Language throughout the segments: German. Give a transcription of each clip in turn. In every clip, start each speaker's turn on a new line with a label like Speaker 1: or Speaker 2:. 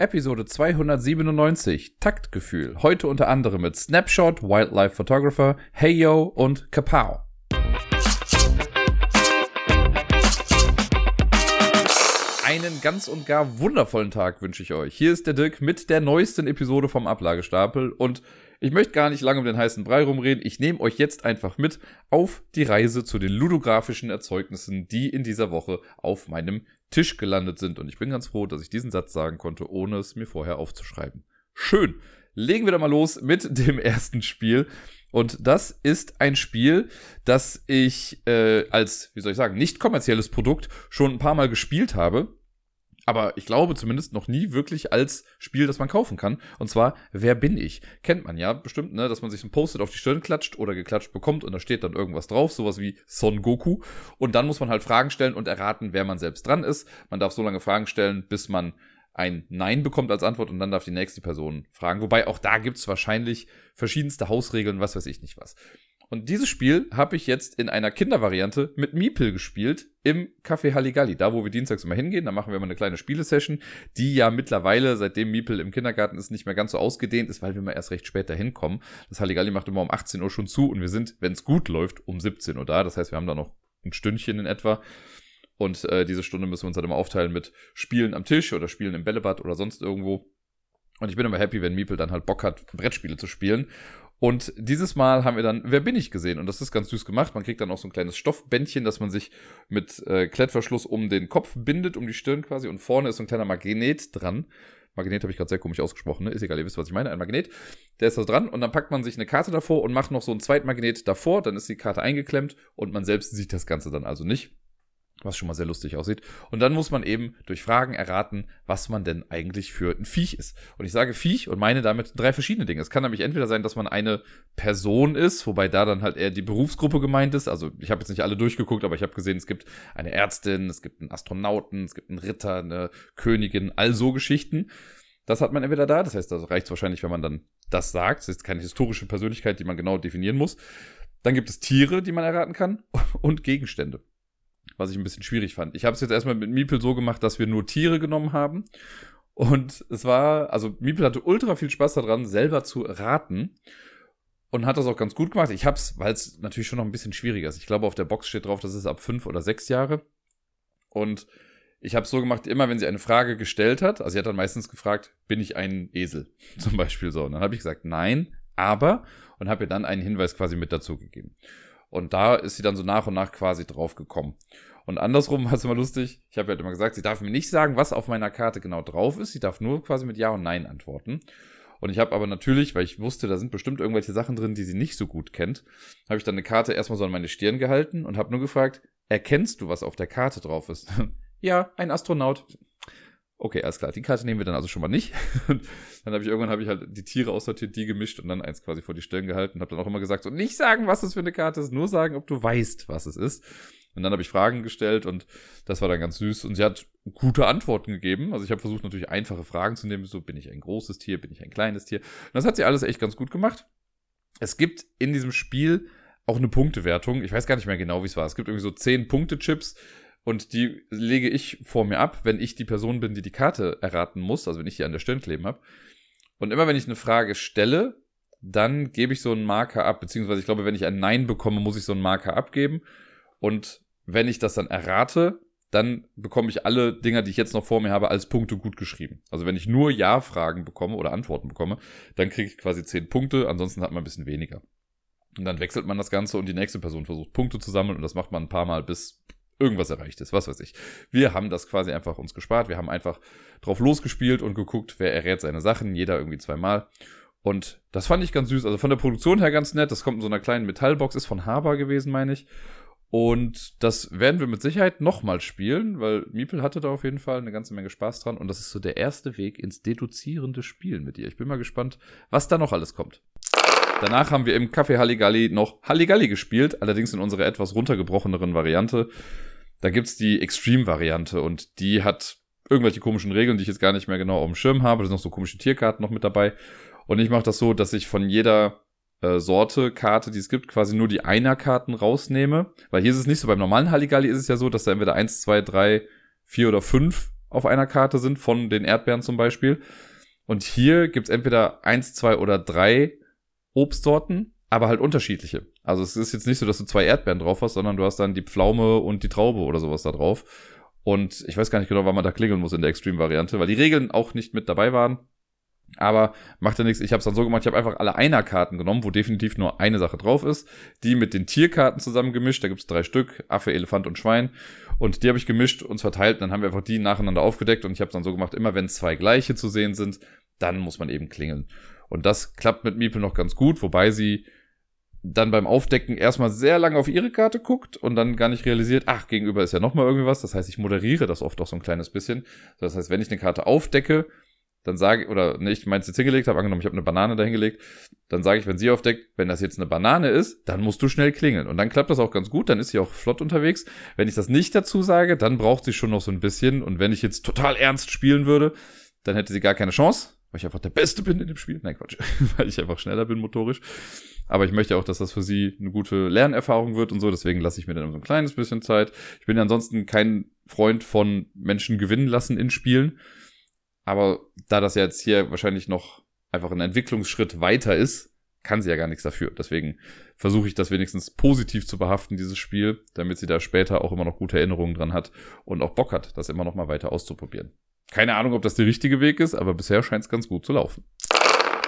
Speaker 1: Episode 297, Taktgefühl. Heute unter anderem mit Snapshot, Wildlife Photographer, Heyo und Kapow. Einen ganz und gar wundervollen Tag wünsche ich euch. Hier ist der Dirk mit der neuesten Episode vom Ablagestapel und ich möchte gar nicht lange um den heißen Brei rumreden. Ich nehme euch jetzt einfach mit auf die Reise zu den ludografischen Erzeugnissen, die in dieser Woche auf meinem Tisch gelandet sind. Und ich bin ganz froh, dass ich diesen Satz sagen konnte, ohne es mir vorher aufzuschreiben. Schön. Legen wir da mal los mit dem ersten Spiel. Und das ist ein Spiel, das ich äh, als, wie soll ich sagen, nicht kommerzielles Produkt schon ein paar Mal gespielt habe aber ich glaube zumindest noch nie wirklich als Spiel, das man kaufen kann. Und zwar, wer bin ich? Kennt man ja bestimmt, ne, dass man sich ein Post-it auf die Stirn klatscht oder geklatscht bekommt und da steht dann irgendwas drauf, sowas wie Son Goku. Und dann muss man halt Fragen stellen und erraten, wer man selbst dran ist. Man darf so lange Fragen stellen, bis man ein Nein bekommt als Antwort und dann darf die nächste Person fragen. Wobei auch da gibt's wahrscheinlich verschiedenste Hausregeln, was weiß ich nicht was. Und dieses Spiel habe ich jetzt in einer Kindervariante mit Miepel gespielt im Café Halligalli. Da, wo wir dienstags immer hingehen, da machen wir immer eine kleine Spielesession, die ja mittlerweile, seitdem Miepel im Kindergarten ist, nicht mehr ganz so ausgedehnt ist, weil wir mal erst recht spät dahin kommen. Das Halligalli macht immer um 18 Uhr schon zu und wir sind, wenn es gut läuft, um 17 Uhr da. Das heißt, wir haben da noch ein Stündchen in etwa. Und äh, diese Stunde müssen wir uns dann immer aufteilen mit Spielen am Tisch oder Spielen im Bällebad oder sonst irgendwo. Und ich bin immer happy, wenn Miepel dann halt Bock hat, Brettspiele zu spielen. Und dieses Mal haben wir dann Wer bin ich gesehen? Und das ist ganz süß gemacht. Man kriegt dann auch so ein kleines Stoffbändchen, das man sich mit äh, Klettverschluss um den Kopf bindet, um die Stirn quasi. Und vorne ist so ein kleiner Magnet dran. Magnet habe ich gerade sehr komisch ausgesprochen, ne? Ist egal, ihr wisst, was ich meine. Ein Magnet. Der ist da dran und dann packt man sich eine Karte davor und macht noch so ein Zweitmagnet davor. Dann ist die Karte eingeklemmt und man selbst sieht das Ganze dann also nicht was schon mal sehr lustig aussieht. Und dann muss man eben durch Fragen erraten, was man denn eigentlich für ein Viech ist. Und ich sage Viech und meine damit drei verschiedene Dinge. Es kann nämlich entweder sein, dass man eine Person ist, wobei da dann halt eher die Berufsgruppe gemeint ist. Also ich habe jetzt nicht alle durchgeguckt, aber ich habe gesehen, es gibt eine Ärztin, es gibt einen Astronauten, es gibt einen Ritter, eine Königin, all so Geschichten. Das hat man entweder da, das heißt, das reicht wahrscheinlich, wenn man dann das sagt. Das ist keine historische Persönlichkeit, die man genau definieren muss. Dann gibt es Tiere, die man erraten kann und Gegenstände was ich ein bisschen schwierig fand. Ich habe es jetzt erstmal mit Miepel so gemacht, dass wir nur Tiere genommen haben. Und es war, also Miepel hatte ultra viel Spaß daran, selber zu raten. Und hat das auch ganz gut gemacht. Ich hab's, weil es natürlich schon noch ein bisschen schwieriger ist. Ich glaube, auf der Box steht drauf, das ist ab fünf oder sechs Jahre. Und ich habe es so gemacht, immer wenn sie eine Frage gestellt hat, also sie hat dann meistens gefragt, bin ich ein Esel? Zum Beispiel so. Und dann habe ich gesagt, nein, aber und habe ihr dann einen Hinweis quasi mit dazu gegeben. Und da ist sie dann so nach und nach quasi drauf gekommen. Und andersrum war es immer lustig. Ich habe ja halt immer gesagt, sie darf mir nicht sagen, was auf meiner Karte genau drauf ist. Sie darf nur quasi mit Ja und Nein antworten. Und ich habe aber natürlich, weil ich wusste, da sind bestimmt irgendwelche Sachen drin, die sie nicht so gut kennt, habe ich dann eine Karte erstmal so an meine Stirn gehalten und habe nur gefragt, erkennst du, was auf der Karte drauf ist? ja, ein Astronaut. Okay, alles klar. Die Karte nehmen wir dann also schon mal nicht. dann habe ich irgendwann habe ich halt die Tiere aussortiert, die gemischt und dann eins quasi vor die Stirn gehalten und habe dann auch immer gesagt, so nicht sagen, was es für eine Karte ist, nur sagen, ob du weißt, was es ist. Und dann habe ich Fragen gestellt und das war dann ganz süß und sie hat gute Antworten gegeben. Also ich habe versucht natürlich einfache Fragen zu nehmen, so bin ich ein großes Tier, bin ich ein kleines Tier. Und das hat sie alles echt ganz gut gemacht. Es gibt in diesem Spiel auch eine Punktewertung. Ich weiß gar nicht mehr genau, wie es war. Es gibt irgendwie so zehn Punkte-Chips und die lege ich vor mir ab, wenn ich die Person bin, die die Karte erraten muss, also wenn ich die an der Stirn kleben habe. Und immer wenn ich eine Frage stelle, dann gebe ich so einen Marker ab, beziehungsweise ich glaube, wenn ich ein Nein bekomme, muss ich so einen Marker abgeben. Und wenn ich das dann errate, dann bekomme ich alle Dinger, die ich jetzt noch vor mir habe, als Punkte gut geschrieben. Also wenn ich nur Ja-Fragen bekomme oder Antworten bekomme, dann kriege ich quasi 10 Punkte, ansonsten hat man ein bisschen weniger. Und dann wechselt man das Ganze und die nächste Person versucht Punkte zu sammeln und das macht man ein paar Mal, bis irgendwas erreicht ist, was weiß ich. Wir haben das quasi einfach uns gespart. Wir haben einfach drauf losgespielt und geguckt, wer errät seine Sachen, jeder irgendwie zweimal. Und das fand ich ganz süß. Also von der Produktion her ganz nett. Das kommt in so einer kleinen Metallbox, ist von Haber gewesen, meine ich. Und das werden wir mit Sicherheit nochmal spielen, weil Miepel hatte da auf jeden Fall eine ganze Menge Spaß dran. Und das ist so der erste Weg ins deduzierende Spielen mit ihr. Ich bin mal gespannt, was da noch alles kommt. Danach haben wir im Café Halligalli noch Halligalli gespielt, allerdings in unserer etwas runtergebrocheneren Variante. Da gibt's die Extreme-Variante und die hat irgendwelche komischen Regeln, die ich jetzt gar nicht mehr genau auf dem Schirm habe. Da sind noch so komische Tierkarten noch mit dabei. Und ich mache das so, dass ich von jeder äh, Sorte Karte, die es gibt, quasi nur die Einer-Karten rausnehme. Weil hier ist es nicht so. Beim normalen Halligalli ist es ja so, dass da entweder eins, zwei, drei, vier oder fünf auf einer Karte sind, von den Erdbeeren zum Beispiel. Und hier gibt's entweder eins, zwei oder drei Obstsorten, aber halt unterschiedliche. Also es ist jetzt nicht so, dass du zwei Erdbeeren drauf hast, sondern du hast dann die Pflaume und die Traube oder sowas da drauf. Und ich weiß gar nicht genau, wann man da klingeln muss in der Extreme-Variante, weil die Regeln auch nicht mit dabei waren. Aber macht ja nichts. Ich habe es dann so gemacht, ich habe einfach alle Einer-Karten genommen, wo definitiv nur eine Sache drauf ist. Die mit den Tierkarten zusammen gemischt. Da gibt's drei Stück, Affe, Elefant und Schwein. Und die habe ich gemischt und verteilt. Und dann haben wir einfach die nacheinander aufgedeckt. Und ich habe dann so gemacht, immer wenn zwei gleiche zu sehen sind, dann muss man eben klingeln. Und das klappt mit Miepel noch ganz gut, wobei sie dann beim Aufdecken erstmal sehr lange auf ihre Karte guckt und dann gar nicht realisiert, ach, gegenüber ist ja nochmal irgendwie was. Das heißt, ich moderiere das oft auch so ein kleines bisschen. Das heißt, wenn ich eine Karte aufdecke, dann sage ich, oder nicht meins jetzt hingelegt habe, angenommen, ich habe eine Banane da hingelegt, dann sage ich, wenn sie aufdeckt, wenn das jetzt eine Banane ist, dann musst du schnell klingeln. Und dann klappt das auch ganz gut, dann ist sie auch flott unterwegs. Wenn ich das nicht dazu sage, dann braucht sie schon noch so ein bisschen. Und wenn ich jetzt total ernst spielen würde, dann hätte sie gar keine Chance, weil ich einfach der Beste bin in dem Spiel. Nein, Quatsch, weil ich einfach schneller bin motorisch. Aber ich möchte auch, dass das für sie eine gute Lernerfahrung wird und so. Deswegen lasse ich mir dann so ein kleines bisschen Zeit. Ich bin ansonsten kein Freund von Menschen gewinnen lassen in Spielen. Aber da das ja jetzt hier wahrscheinlich noch einfach ein Entwicklungsschritt weiter ist, kann sie ja gar nichts dafür. Deswegen versuche ich das wenigstens positiv zu behaften, dieses Spiel, damit sie da später auch immer noch gute Erinnerungen dran hat und auch Bock hat, das immer noch mal weiter auszuprobieren. Keine Ahnung, ob das der richtige Weg ist, aber bisher scheint es ganz gut zu laufen.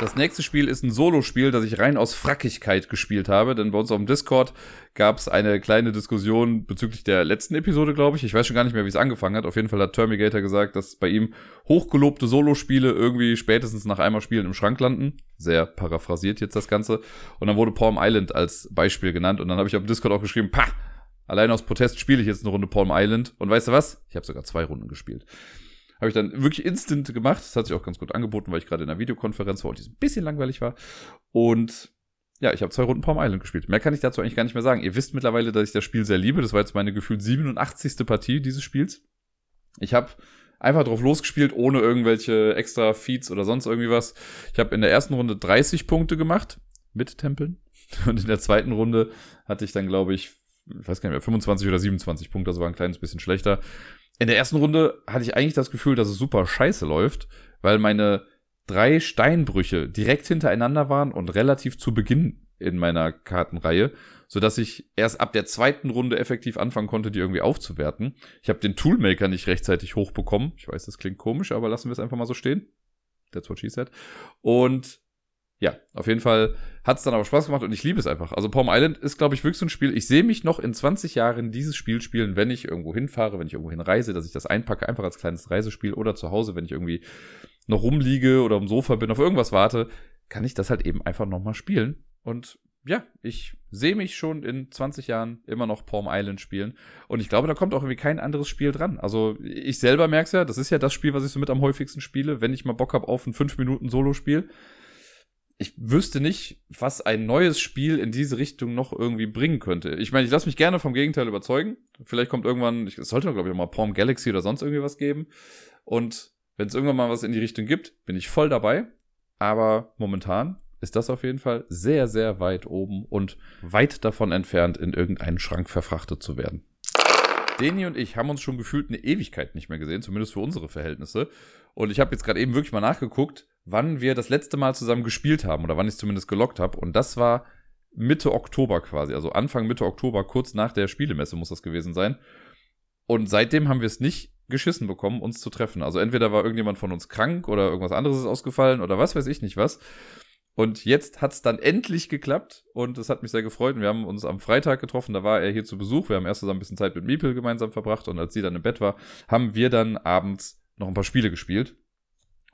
Speaker 1: Das nächste Spiel ist ein Solo-Spiel, das ich rein aus Frackigkeit gespielt habe, denn bei uns auf dem Discord gab es eine kleine Diskussion bezüglich der letzten Episode, glaube ich. Ich weiß schon gar nicht mehr, wie es angefangen hat. Auf jeden Fall hat Terminator gesagt, dass bei ihm hochgelobte Solo-Spiele irgendwie spätestens nach einmal Spielen im Schrank landen. Sehr paraphrasiert jetzt das Ganze. Und dann wurde Palm Island als Beispiel genannt. Und dann habe ich auf dem Discord auch geschrieben, pah, allein aus Protest spiele ich jetzt eine Runde Palm Island. Und weißt du was? Ich habe sogar zwei Runden gespielt. Habe ich dann wirklich instant gemacht. Das hat sich auch ganz gut angeboten, weil ich gerade in einer Videokonferenz war und die ein bisschen langweilig war. Und ja, ich habe zwei Runden Palm Island gespielt. Mehr kann ich dazu eigentlich gar nicht mehr sagen. Ihr wisst mittlerweile, dass ich das Spiel sehr liebe. Das war jetzt meine gefühlt 87. Partie dieses Spiels. Ich habe einfach drauf losgespielt, ohne irgendwelche extra Feeds oder sonst irgendwie was. Ich habe in der ersten Runde 30 Punkte gemacht mit Tempeln. Und in der zweiten Runde hatte ich dann, glaube ich, ich weiß gar nicht mehr, 25 oder 27 Punkte, also war ein kleines bisschen schlechter in der ersten Runde hatte ich eigentlich das Gefühl, dass es super scheiße läuft, weil meine drei Steinbrüche direkt hintereinander waren und relativ zu Beginn in meiner Kartenreihe, so dass ich erst ab der zweiten Runde effektiv anfangen konnte, die irgendwie aufzuwerten. Ich habe den Toolmaker nicht rechtzeitig hochbekommen. Ich weiß, das klingt komisch, aber lassen wir es einfach mal so stehen. That's what she said. Und ja, auf jeden Fall hat es dann aber Spaß gemacht und ich liebe es einfach. Also Palm Island ist, glaube ich, wirklich so ein Spiel. Ich sehe mich noch in 20 Jahren dieses Spiel spielen, wenn ich irgendwo hinfahre, wenn ich irgendwo hinreise, dass ich das einpacke, einfach als kleines Reisespiel oder zu Hause, wenn ich irgendwie noch rumliege oder am Sofa bin, auf irgendwas warte, kann ich das halt eben einfach nochmal spielen. Und ja, ich sehe mich schon in 20 Jahren immer noch Palm Island spielen. Und ich glaube, da kommt auch irgendwie kein anderes Spiel dran. Also ich selber merke es ja, das ist ja das Spiel, was ich so mit am häufigsten spiele, wenn ich mal Bock habe auf ein 5 Minuten Solo-Spiel ich wüsste nicht, was ein neues Spiel in diese Richtung noch irgendwie bringen könnte. Ich meine, ich lasse mich gerne vom Gegenteil überzeugen. Vielleicht kommt irgendwann, es sollte glaube ich auch mal Palm Galaxy oder sonst irgendwie was geben. Und wenn es irgendwann mal was in die Richtung gibt, bin ich voll dabei. Aber momentan ist das auf jeden Fall sehr, sehr weit oben und weit davon entfernt, in irgendeinen Schrank verfrachtet zu werden. Deni und ich haben uns schon gefühlt eine Ewigkeit nicht mehr gesehen, zumindest für unsere Verhältnisse. Und ich habe jetzt gerade eben wirklich mal nachgeguckt, wann wir das letzte Mal zusammen gespielt haben oder wann ich es zumindest gelockt habe. Und das war Mitte Oktober quasi, also Anfang Mitte Oktober, kurz nach der Spielemesse muss das gewesen sein. Und seitdem haben wir es nicht geschissen bekommen, uns zu treffen. Also entweder war irgendjemand von uns krank oder irgendwas anderes ist ausgefallen oder was weiß ich nicht was. Und jetzt hat es dann endlich geklappt und es hat mich sehr gefreut. Und wir haben uns am Freitag getroffen, da war er hier zu Besuch. Wir haben erst zusammen ein bisschen Zeit mit Miepel gemeinsam verbracht und als sie dann im Bett war, haben wir dann abends noch ein paar Spiele gespielt.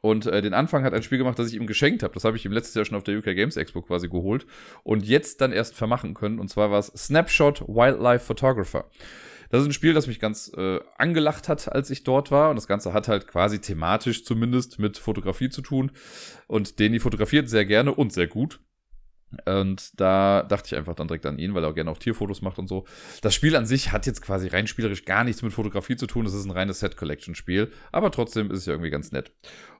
Speaker 1: Und äh, den Anfang hat ein Spiel gemacht, das ich ihm geschenkt habe. Das habe ich ihm letztes Jahr schon auf der UK Games Expo quasi geholt und jetzt dann erst vermachen können. Und zwar war es Snapshot Wildlife Photographer. Das ist ein Spiel, das mich ganz äh, angelacht hat, als ich dort war. Und das Ganze hat halt quasi thematisch zumindest mit Fotografie zu tun. Und Deni fotografiert sehr gerne und sehr gut. Und da dachte ich einfach dann direkt an ihn, weil er auch gerne auch Tierfotos macht und so. Das Spiel an sich hat jetzt quasi rein spielerisch gar nichts mit Fotografie zu tun. Es ist ein reines Set-Collection-Spiel. Aber trotzdem ist es ja irgendwie ganz nett.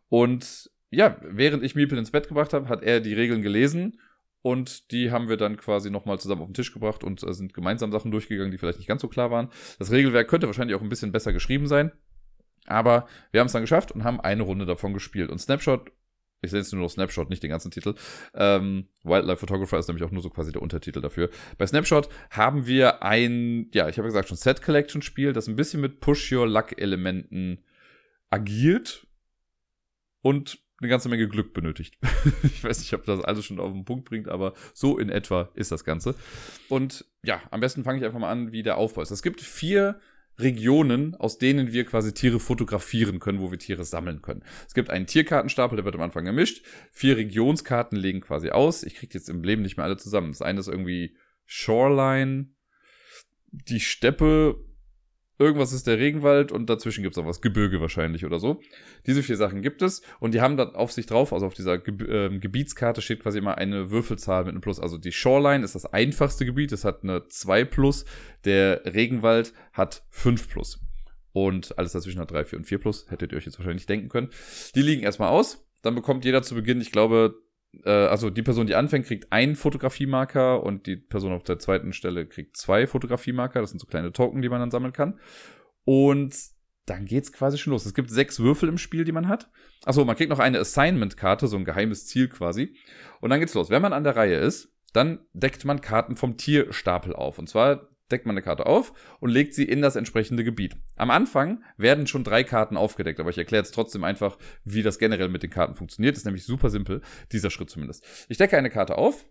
Speaker 1: Und ja, während ich Miepel ins Bett gebracht habe, hat er die Regeln gelesen und die haben wir dann quasi nochmal zusammen auf den Tisch gebracht und äh, sind gemeinsam Sachen durchgegangen, die vielleicht nicht ganz so klar waren. Das Regelwerk könnte wahrscheinlich auch ein bisschen besser geschrieben sein. Aber wir haben es dann geschafft und haben eine Runde davon gespielt. Und Snapshot, ich sehe jetzt nur noch Snapshot, nicht den ganzen Titel. Ähm, Wildlife Photographer ist nämlich auch nur so quasi der Untertitel dafür. Bei Snapshot haben wir ein, ja, ich habe gesagt, schon Set Collection Spiel, das ein bisschen mit Push Your Luck Elementen agiert und eine ganze Menge Glück benötigt. ich weiß nicht, ob das alles schon auf den Punkt bringt, aber so in etwa ist das Ganze. Und ja, am besten fange ich einfach mal an, wie der Aufbau ist. Es gibt vier Regionen, aus denen wir quasi Tiere fotografieren können, wo wir Tiere sammeln können. Es gibt einen Tierkartenstapel, der wird am Anfang gemischt. Vier Regionskarten legen quasi aus. Ich kriege jetzt im Leben nicht mehr alle zusammen. Das eine ist irgendwie Shoreline, die Steppe Irgendwas ist der Regenwald und dazwischen gibt es auch was, Gebirge wahrscheinlich oder so. Diese vier Sachen gibt es und die haben dann auf sich drauf, also auf dieser Ge äh, Gebietskarte steht quasi immer eine Würfelzahl mit einem Plus. Also die Shoreline ist das einfachste Gebiet, es hat eine 2 Plus, der Regenwald hat 5 Plus. Und alles dazwischen hat 3, 4 und 4 Plus, hättet ihr euch jetzt wahrscheinlich denken können. Die liegen erstmal aus, dann bekommt jeder zu Beginn, ich glaube, äh, also die Person, die anfängt, kriegt einen Fotografiemarker und die Person auf der zweiten Stelle kriegt zwei Fotografiemarker. Das sind so kleine Token, die man dann sammeln kann. Und dann geht's quasi schon los. Es gibt sechs Würfel im Spiel, die man hat. Achso, man kriegt noch eine Assignment-Karte, so ein geheimes Ziel quasi. Und dann geht's los. Wenn man an der Reihe ist, dann deckt man Karten vom Tierstapel auf. Und zwar deckt man eine Karte auf und legt sie in das entsprechende Gebiet. Am Anfang werden schon drei Karten aufgedeckt, aber ich erkläre jetzt trotzdem einfach, wie das generell mit den Karten funktioniert. Das ist nämlich super simpel, dieser Schritt zumindest. Ich decke eine Karte auf,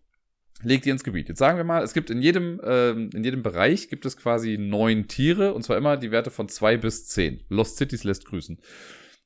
Speaker 1: lege die ins Gebiet. Jetzt sagen wir mal, es gibt in jedem, ähm, in jedem Bereich gibt es quasi neun Tiere und zwar immer die Werte von zwei bis zehn. Lost Cities lässt grüßen.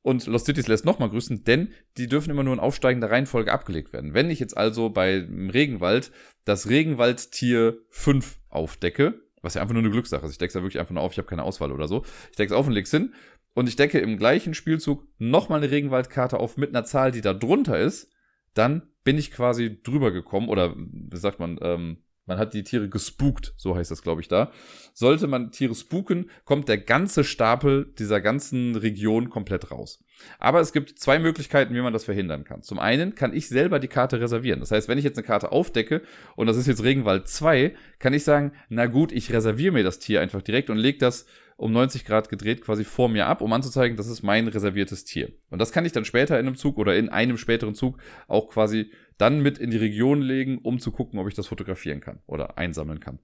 Speaker 1: Und Lost Cities lässt nochmal grüßen, denn die dürfen immer nur in aufsteigender Reihenfolge abgelegt werden. Wenn ich jetzt also beim Regenwald das Regenwaldtier 5 aufdecke, was ja einfach nur eine Glückssache ist. Ich decke es ja wirklich einfach nur auf, ich habe keine Auswahl oder so. Ich decke es auf und leg's hin. Und ich decke im gleichen Spielzug nochmal eine Regenwaldkarte auf mit einer Zahl, die da drunter ist. Dann bin ich quasi drüber gekommen. Oder wie sagt man, ähm, man hat die Tiere gespukt, so heißt das, glaube ich, da. Sollte man Tiere spuken, kommt der ganze Stapel dieser ganzen Region komplett raus. Aber es gibt zwei Möglichkeiten, wie man das verhindern kann. Zum einen kann ich selber die Karte reservieren. Das heißt, wenn ich jetzt eine Karte aufdecke und das ist jetzt Regenwald 2, kann ich sagen, na gut, ich reserviere mir das Tier einfach direkt und lege das um 90 Grad gedreht quasi vor mir ab, um anzuzeigen, das ist mein reserviertes Tier. Und das kann ich dann später in einem Zug oder in einem späteren Zug auch quasi dann mit in die Region legen, um zu gucken, ob ich das fotografieren kann oder einsammeln kann.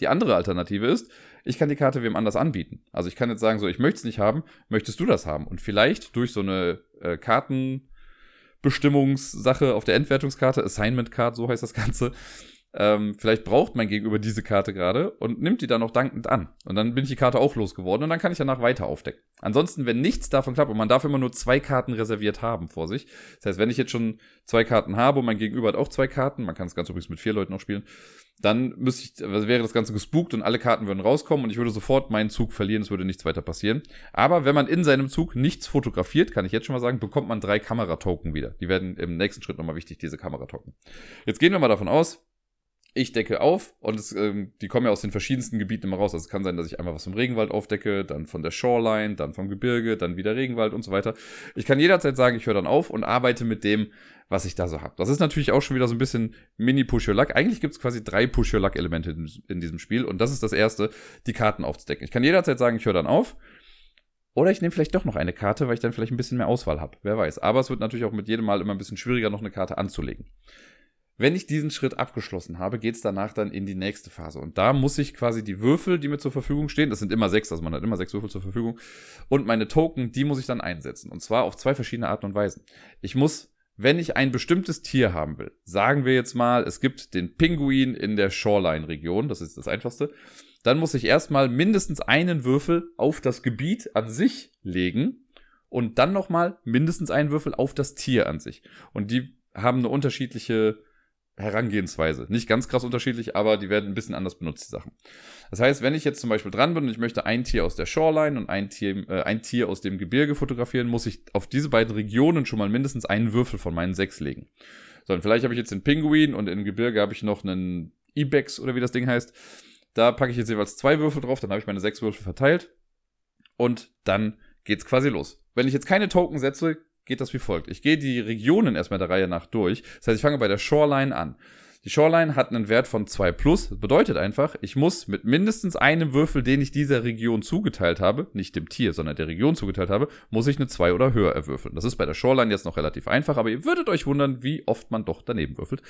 Speaker 1: Die andere Alternative ist, ich kann die Karte wem anders anbieten. Also ich kann jetzt sagen, so, ich möchte es nicht haben, möchtest du das haben? Und vielleicht durch so eine äh, Kartenbestimmungssache auf der Endwertungskarte, Assignment Card, so heißt das Ganze, ähm, vielleicht braucht mein Gegenüber diese Karte gerade und nimmt die dann auch dankend an. Und dann bin ich die Karte auch losgeworden und dann kann ich danach weiter aufdecken. Ansonsten, wenn nichts davon klappt und man darf immer nur zwei Karten reserviert haben vor sich. Das heißt, wenn ich jetzt schon zwei Karten habe und mein Gegenüber hat auch zwei Karten, man kann das Ganze übrigens mit vier Leuten auch spielen, dann müsste ich, also wäre das Ganze gespukt und alle Karten würden rauskommen und ich würde sofort meinen Zug verlieren, es würde nichts weiter passieren. Aber wenn man in seinem Zug nichts fotografiert, kann ich jetzt schon mal sagen, bekommt man drei Kameratoken wieder. Die werden im nächsten Schritt nochmal wichtig, diese Kameratoken. Jetzt gehen wir mal davon aus, ich decke auf und es, ähm, die kommen ja aus den verschiedensten Gebieten immer raus. Also es kann sein, dass ich einmal was vom Regenwald aufdecke, dann von der Shoreline, dann vom Gebirge, dann wieder Regenwald und so weiter. Ich kann jederzeit sagen, ich höre dann auf und arbeite mit dem, was ich da so habe. Das ist natürlich auch schon wieder so ein bisschen Mini-Push-Your-Luck. Eigentlich gibt es quasi drei Push-Your-Luck-Elemente in, in diesem Spiel und das ist das erste, die Karten aufzudecken. Ich kann jederzeit sagen, ich höre dann auf. Oder ich nehme vielleicht doch noch eine Karte, weil ich dann vielleicht ein bisschen mehr Auswahl habe. Wer weiß. Aber es wird natürlich auch mit jedem Mal immer ein bisschen schwieriger, noch eine Karte anzulegen. Wenn ich diesen Schritt abgeschlossen habe, geht es danach dann in die nächste Phase. Und da muss ich quasi die Würfel, die mir zur Verfügung stehen, das sind immer sechs, also man hat immer sechs Würfel zur Verfügung, und meine Token, die muss ich dann einsetzen. Und zwar auf zwei verschiedene Arten und Weisen. Ich muss, wenn ich ein bestimmtes Tier haben will, sagen wir jetzt mal, es gibt den Pinguin in der Shoreline-Region, das ist das einfachste, dann muss ich erstmal mindestens einen Würfel auf das Gebiet an sich legen und dann nochmal mindestens einen Würfel auf das Tier an sich. Und die haben eine unterschiedliche Herangehensweise. Nicht ganz krass unterschiedlich, aber die werden ein bisschen anders benutzt, die Sachen. Das heißt, wenn ich jetzt zum Beispiel dran bin und ich möchte ein Tier aus der Shoreline und ein Tier, äh, ein Tier aus dem Gebirge fotografieren, muss ich auf diese beiden Regionen schon mal mindestens einen Würfel von meinen sechs legen. So, und vielleicht habe ich jetzt den Pinguin und im Gebirge habe ich noch einen Ibex oder wie das Ding heißt. Da packe ich jetzt jeweils zwei Würfel drauf, dann habe ich meine sechs Würfel verteilt und dann geht's quasi los. Wenn ich jetzt keine Token setze, geht das wie folgt. Ich gehe die Regionen erstmal der Reihe nach durch. Das heißt, ich fange bei der Shoreline an. Die Shoreline hat einen Wert von 2 plus. Bedeutet einfach, ich muss mit mindestens einem Würfel, den ich dieser Region zugeteilt habe, nicht dem Tier, sondern der Region zugeteilt habe, muss ich eine 2 oder höher erwürfeln. Das ist bei der Shoreline jetzt noch relativ einfach, aber ihr würdet euch wundern, wie oft man doch daneben würfelt.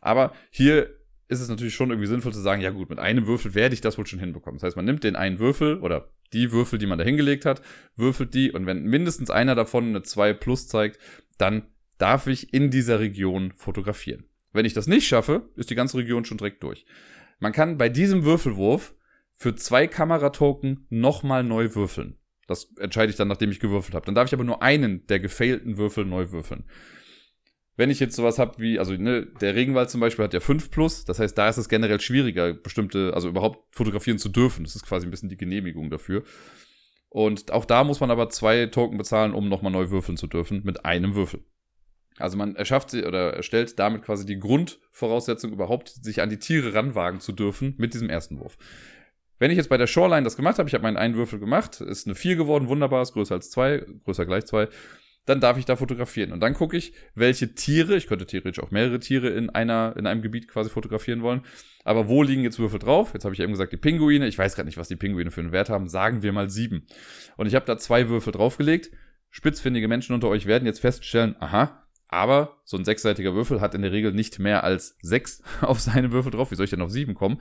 Speaker 1: Aber hier ist es natürlich schon irgendwie sinnvoll zu sagen, ja gut, mit einem Würfel werde ich das wohl schon hinbekommen. Das heißt, man nimmt den einen Würfel oder die Würfel, die man da hingelegt hat, würfelt die und wenn mindestens einer davon eine 2 plus zeigt, dann darf ich in dieser Region fotografieren. Wenn ich das nicht schaffe, ist die ganze Region schon direkt durch. Man kann bei diesem Würfelwurf für zwei Kameratoken nochmal neu würfeln. Das entscheide ich dann, nachdem ich gewürfelt habe. Dann darf ich aber nur einen der gefailten Würfel neu würfeln. Wenn ich jetzt sowas habe wie, also ne, der Regenwald zum Beispiel hat ja 5 plus, das heißt, da ist es generell schwieriger, bestimmte, also überhaupt fotografieren zu dürfen. Das ist quasi ein bisschen die Genehmigung dafür. Und auch da muss man aber zwei Token bezahlen, um nochmal neu würfeln zu dürfen, mit einem Würfel. Also man erschafft sie oder erstellt damit quasi die Grundvoraussetzung, überhaupt sich an die Tiere ranwagen zu dürfen mit diesem ersten Wurf. Wenn ich jetzt bei der Shoreline das gemacht habe, ich habe meinen einen Würfel gemacht, ist eine 4 geworden, wunderbar, ist größer als 2, größer gleich 2, dann darf ich da fotografieren. Und dann gucke ich, welche Tiere, ich könnte theoretisch auch mehrere Tiere in einer, in einem Gebiet quasi fotografieren wollen, aber wo liegen jetzt Würfel drauf? Jetzt habe ich eben gesagt, die Pinguine, ich weiß gerade nicht, was die Pinguine für einen Wert haben, sagen wir mal sieben. Und ich habe da zwei Würfel draufgelegt. Spitzfindige Menschen unter euch werden jetzt feststellen, aha, aber so ein sechsseitiger Würfel hat in der Regel nicht mehr als sechs auf seine Würfel drauf. Wie soll ich denn auf sieben kommen?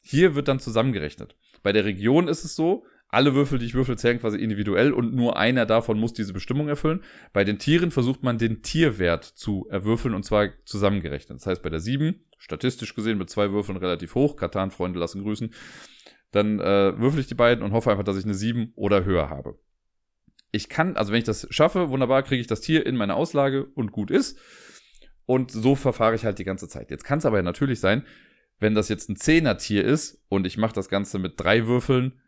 Speaker 1: Hier wird dann zusammengerechnet. Bei der Region ist es so, alle Würfel, die ich würfel, zählen quasi individuell und nur einer davon muss diese Bestimmung erfüllen. Bei den Tieren versucht man den Tierwert zu erwürfeln und zwar zusammengerechnet. Das heißt, bei der 7, statistisch gesehen mit zwei Würfeln relativ hoch, Katan-Freunde lassen grüßen, dann äh, würfel ich die beiden und hoffe einfach, dass ich eine 7 oder höher habe ich kann, also wenn ich das schaffe, wunderbar, kriege ich das Tier in meine Auslage und gut ist. Und so verfahre ich halt die ganze Zeit. Jetzt kann es aber natürlich sein, wenn das jetzt ein Zehner-Tier ist und ich mache das Ganze mit drei Würfeln,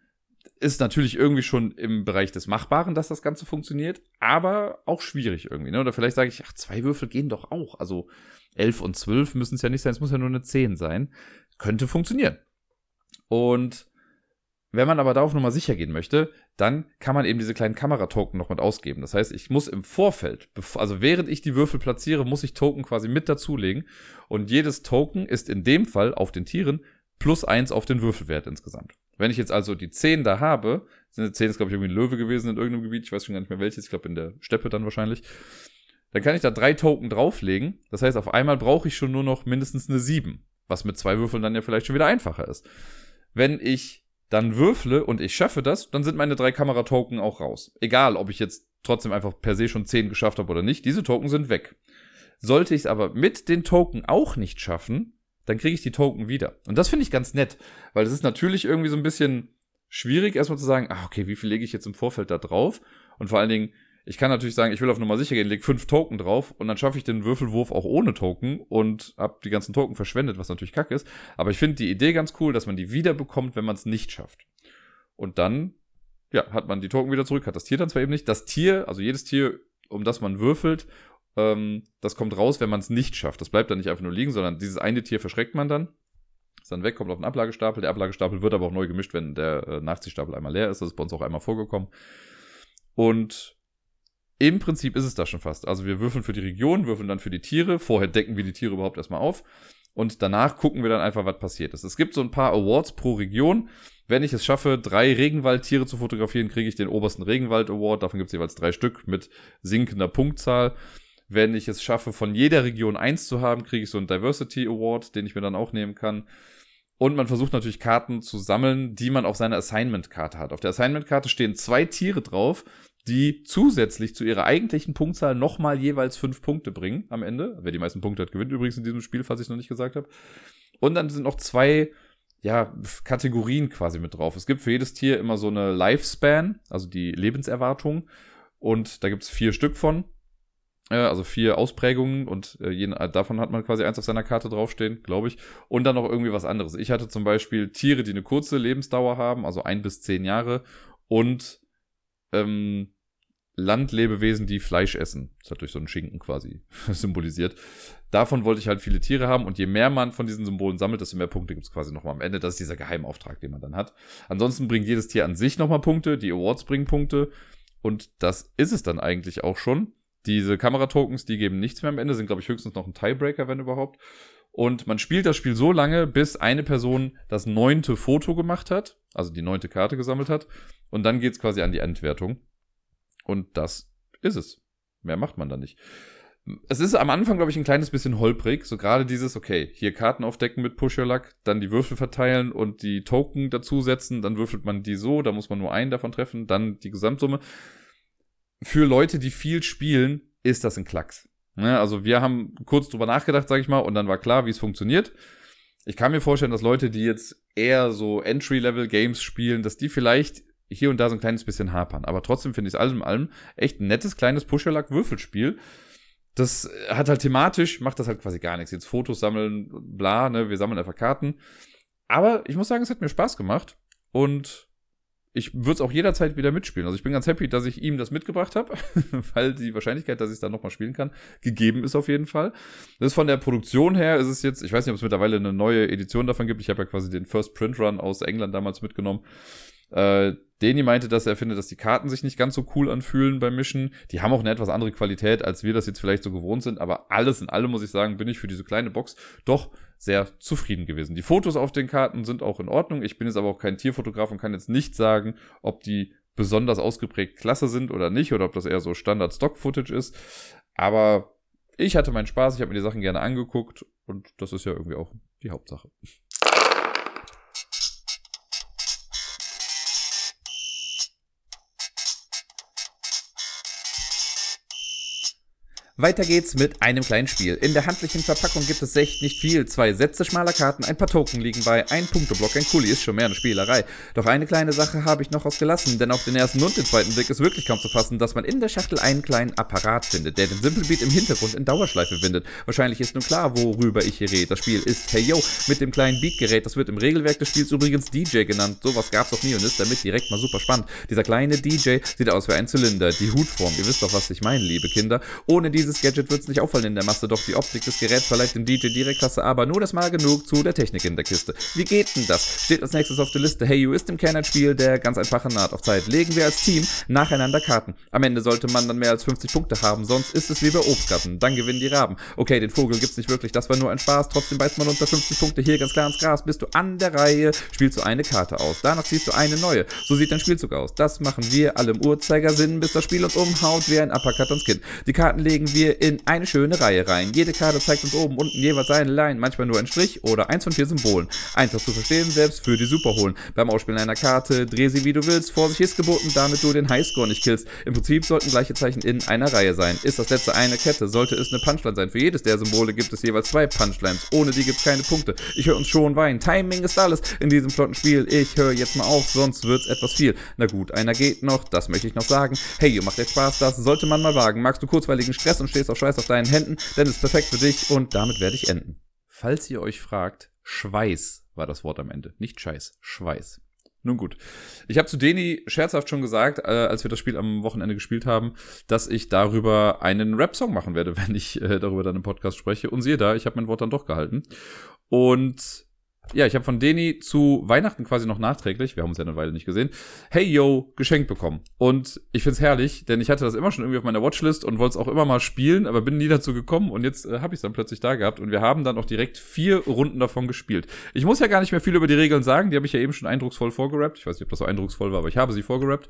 Speaker 1: ist natürlich irgendwie schon im Bereich des Machbaren, dass das Ganze funktioniert, aber auch schwierig irgendwie. Ne? Oder vielleicht sage ich, ach, zwei Würfel gehen doch auch. Also elf und zwölf müssen es ja nicht sein, es muss ja nur eine zehn sein. Könnte funktionieren. Und wenn man aber darauf nochmal sicher gehen möchte, dann kann man eben diese kleinen Kameratoken noch mit ausgeben. Das heißt, ich muss im Vorfeld, also während ich die Würfel platziere, muss ich Token quasi mit dazulegen. Und jedes Token ist in dem Fall auf den Tieren plus eins auf den Würfelwert insgesamt. Wenn ich jetzt also die 10 da habe, sind 10 ist glaube ich irgendwie ein Löwe gewesen in irgendeinem Gebiet, ich weiß schon gar nicht mehr welches, ich glaube in der Steppe dann wahrscheinlich, dann kann ich da drei Token drauflegen. Das heißt, auf einmal brauche ich schon nur noch mindestens eine 7, was mit zwei Würfeln dann ja vielleicht schon wieder einfacher ist. Wenn ich dann würfle und ich schaffe das, dann sind meine drei Kameratoken auch raus. Egal, ob ich jetzt trotzdem einfach per se schon 10 geschafft habe oder nicht, diese Token sind weg. Sollte ich es aber mit den Token auch nicht schaffen, dann kriege ich die Token wieder. Und das finde ich ganz nett, weil es ist natürlich irgendwie so ein bisschen schwierig, erstmal zu sagen, ah, okay, wie viel lege ich jetzt im Vorfeld da drauf? Und vor allen Dingen, ich kann natürlich sagen, ich will auf Nummer sicher gehen, leg fünf Token drauf und dann schaffe ich den Würfelwurf auch ohne Token und habe die ganzen Token verschwendet, was natürlich kacke ist. Aber ich finde die Idee ganz cool, dass man die wiederbekommt, wenn man es nicht schafft. Und dann, ja, hat man die Token wieder zurück, hat das Tier dann zwar eben nicht. Das Tier, also jedes Tier, um das man würfelt, ähm, das kommt raus, wenn man es nicht schafft. Das bleibt dann nicht einfach nur liegen, sondern dieses eine Tier verschreckt man dann. Ist dann weg, kommt auf den Ablagestapel. Der Ablagestapel wird aber auch neu gemischt, wenn der äh, Nachziehstapel einmal leer ist. Das ist bei uns auch einmal vorgekommen. Und im Prinzip ist es das schon fast. Also wir würfeln für die Region, würfeln dann für die Tiere. Vorher decken wir die Tiere überhaupt erstmal auf. Und danach gucken wir dann einfach, was passiert ist. Es gibt so ein paar Awards pro Region. Wenn ich es schaffe, drei Regenwaldtiere zu fotografieren, kriege ich den obersten Regenwald Award. Davon gibt es jeweils drei Stück mit sinkender Punktzahl. Wenn ich es schaffe, von jeder Region eins zu haben, kriege ich so einen Diversity Award, den ich mir dann auch nehmen kann. Und man versucht natürlich Karten zu sammeln, die man auf seiner Assignment-Karte hat. Auf der Assignment-Karte stehen zwei Tiere drauf, die zusätzlich zu ihrer eigentlichen Punktzahl nochmal jeweils fünf Punkte bringen am Ende. Wer die meisten Punkte hat, gewinnt übrigens in diesem Spiel, falls ich es noch nicht gesagt habe. Und dann sind noch zwei ja, Kategorien quasi mit drauf. Es gibt für jedes Tier immer so eine Lifespan, also die Lebenserwartung. Und da gibt es vier Stück von. Also vier Ausprägungen und äh, jeden, davon hat man quasi eins auf seiner Karte draufstehen, glaube ich. Und dann noch irgendwie was anderes. Ich hatte zum Beispiel Tiere, die eine kurze Lebensdauer haben, also ein bis zehn Jahre. Und ähm, Landlebewesen, die Fleisch essen. Das hat durch so einen Schinken quasi symbolisiert. Davon wollte ich halt viele Tiere haben und je mehr man von diesen Symbolen sammelt, desto mehr Punkte gibt es quasi nochmal am Ende. Das ist dieser Geheimauftrag, den man dann hat. Ansonsten bringt jedes Tier an sich nochmal Punkte, die Awards bringen Punkte und das ist es dann eigentlich auch schon. Diese Kameratokens, die geben nichts mehr am Ende, sind glaube ich höchstens noch ein Tiebreaker, wenn überhaupt. Und man spielt das Spiel so lange, bis eine Person das neunte Foto gemacht hat, also die neunte Karte gesammelt hat. Und dann geht's quasi an die Endwertung. Und das ist es. Mehr macht man da nicht. Es ist am Anfang, glaube ich, ein kleines bisschen holprig. So gerade dieses, okay, hier Karten aufdecken mit Push Your Luck, dann die Würfel verteilen und die Token dazusetzen, dann würfelt man die so, da muss man nur einen davon treffen, dann die Gesamtsumme. Für Leute, die viel spielen, ist das ein Klacks. Ne, also wir haben kurz drüber nachgedacht, sage ich mal, und dann war klar, wie es funktioniert. Ich kann mir vorstellen, dass Leute, die jetzt eher so Entry-Level-Games spielen, dass die vielleicht hier und da so ein kleines bisschen hapern. Aber trotzdem finde ich es allem allem echt ein nettes kleines Pusherlack-Würfelspiel. Das hat halt thematisch, macht das halt quasi gar nichts. Jetzt Fotos sammeln, bla, ne, wir sammeln einfach Karten. Aber ich muss sagen, es hat mir Spaß gemacht. Und ich würde es auch jederzeit wieder mitspielen. Also ich bin ganz happy, dass ich ihm das mitgebracht habe, weil die Wahrscheinlichkeit, dass ich es dann nochmal spielen kann, gegeben ist auf jeden Fall. Das ist von der Produktion her, ist es jetzt, ich weiß nicht, ob es mittlerweile eine neue Edition davon gibt. Ich habe ja quasi den First Print Run aus England damals mitgenommen. Äh, Deni meinte, dass er findet, dass die Karten sich nicht ganz so cool anfühlen beim Mischen. Die haben auch eine etwas andere Qualität, als wir das jetzt vielleicht so gewohnt sind. Aber alles in allem muss ich sagen, bin ich für diese kleine Box doch sehr zufrieden gewesen. Die Fotos auf den Karten sind auch in Ordnung. Ich bin jetzt aber auch kein Tierfotograf und kann jetzt nicht sagen, ob die besonders ausgeprägt klasse sind oder nicht oder ob das eher so Standard-Stock-Footage ist. Aber ich hatte meinen Spaß, ich habe mir die Sachen gerne angeguckt und das ist ja irgendwie auch die Hauptsache.
Speaker 2: Weiter geht's mit einem kleinen Spiel. In der handlichen Verpackung gibt es echt nicht viel. Zwei Sätze schmaler Karten, ein paar Token liegen bei, ein Punkteblock, ein Kuli ist schon mehr eine Spielerei. Doch eine kleine Sache habe ich noch ausgelassen, denn auf den ersten und den zweiten Blick ist wirklich kaum zu fassen, dass man in der Schachtel einen kleinen Apparat findet, der den Simple Beat im Hintergrund in Dauerschleife windet. Wahrscheinlich ist nun klar, worüber ich hier rede. Das Spiel ist Hey Yo mit dem kleinen Beatgerät. Das wird im Regelwerk des Spiels übrigens DJ genannt. Sowas gab's noch nie und ist damit direkt mal super spannend. Dieser kleine DJ sieht aus wie ein Zylinder. Die Hutform, ihr wisst doch, was ich meine, liebe Kinder. Ohne diese dieses Gadget wird es nicht auffallen in der Masse, doch die Optik des Geräts verleiht dem DJ direkt Klasse, aber nur das mal genug zu der Technik in der Kiste. Wie geht denn das? Steht als nächstes auf der Liste Hey You ist im Kern ein Spiel der ganz einfache Naht auf Zeit. Legen wir als Team nacheinander Karten. Am Ende sollte man dann mehr als 50 Punkte haben, sonst ist es wie bei Obstgarten. Dann gewinnen die Raben. Okay, den Vogel gibt's nicht wirklich, das war nur ein Spaß. Trotzdem beißt man unter 50 Punkte hier ganz klar ins Gras. Bist du an der Reihe, spielst du eine Karte aus. Danach ziehst du eine neue. So sieht dein Spielzug aus. Das machen wir alle im Uhrzeigersinn, bis das Spiel uns umhaut wie ein Uppercut ans Kinn. Die Karten legen wir in eine schöne Reihe rein. Jede Karte zeigt uns oben, unten jeweils eine Line, manchmal nur ein Strich oder eins von vier Symbolen. Einfach zu verstehen, selbst für die Superholen. Beim Ausspielen einer Karte, dreh sie wie du willst, Vorsicht ist geboten, damit du den Highscore nicht killst. Im Prinzip sollten gleiche Zeichen in einer Reihe sein. Ist das letzte eine Kette, sollte es eine Punchline sein. Für jedes der Symbole gibt es jeweils zwei Punchlines. Ohne die gibt es keine Punkte. Ich höre uns schon weinen. Timing ist alles in diesem flotten Spiel. Ich höre jetzt mal auf, sonst wird's etwas viel. Na gut, einer geht noch, das möchte ich noch sagen. Hey, ihr macht jetzt Spaß, das sollte man mal wagen. Magst du kurzweiligen Stress und stehst auf Scheiß auf deinen Händen, denn es ist perfekt für dich und damit werde ich enden.
Speaker 1: Falls ihr euch fragt, Schweiß war das Wort am Ende, nicht Scheiß, Schweiß. Nun gut. Ich habe zu Deni scherzhaft schon gesagt, äh, als wir das Spiel am Wochenende gespielt haben, dass ich darüber einen Rap-Song machen werde, wenn ich äh, darüber dann im Podcast spreche. Und siehe da, ich habe mein Wort dann doch gehalten. Und ja, ich habe von Deni zu Weihnachten quasi noch nachträglich, wir haben uns ja eine Weile nicht gesehen, Hey Yo geschenkt bekommen. Und ich find's herrlich, denn ich hatte das immer schon irgendwie auf meiner Watchlist und wollte es auch immer mal spielen, aber bin nie dazu gekommen und jetzt äh, habe ich es dann plötzlich da gehabt und wir haben dann auch direkt vier Runden davon gespielt. Ich muss ja gar nicht mehr viel über die Regeln sagen, die habe ich ja eben schon eindrucksvoll vorgerappt. Ich weiß nicht, ob das so eindrucksvoll war, aber ich habe sie vorgerappt.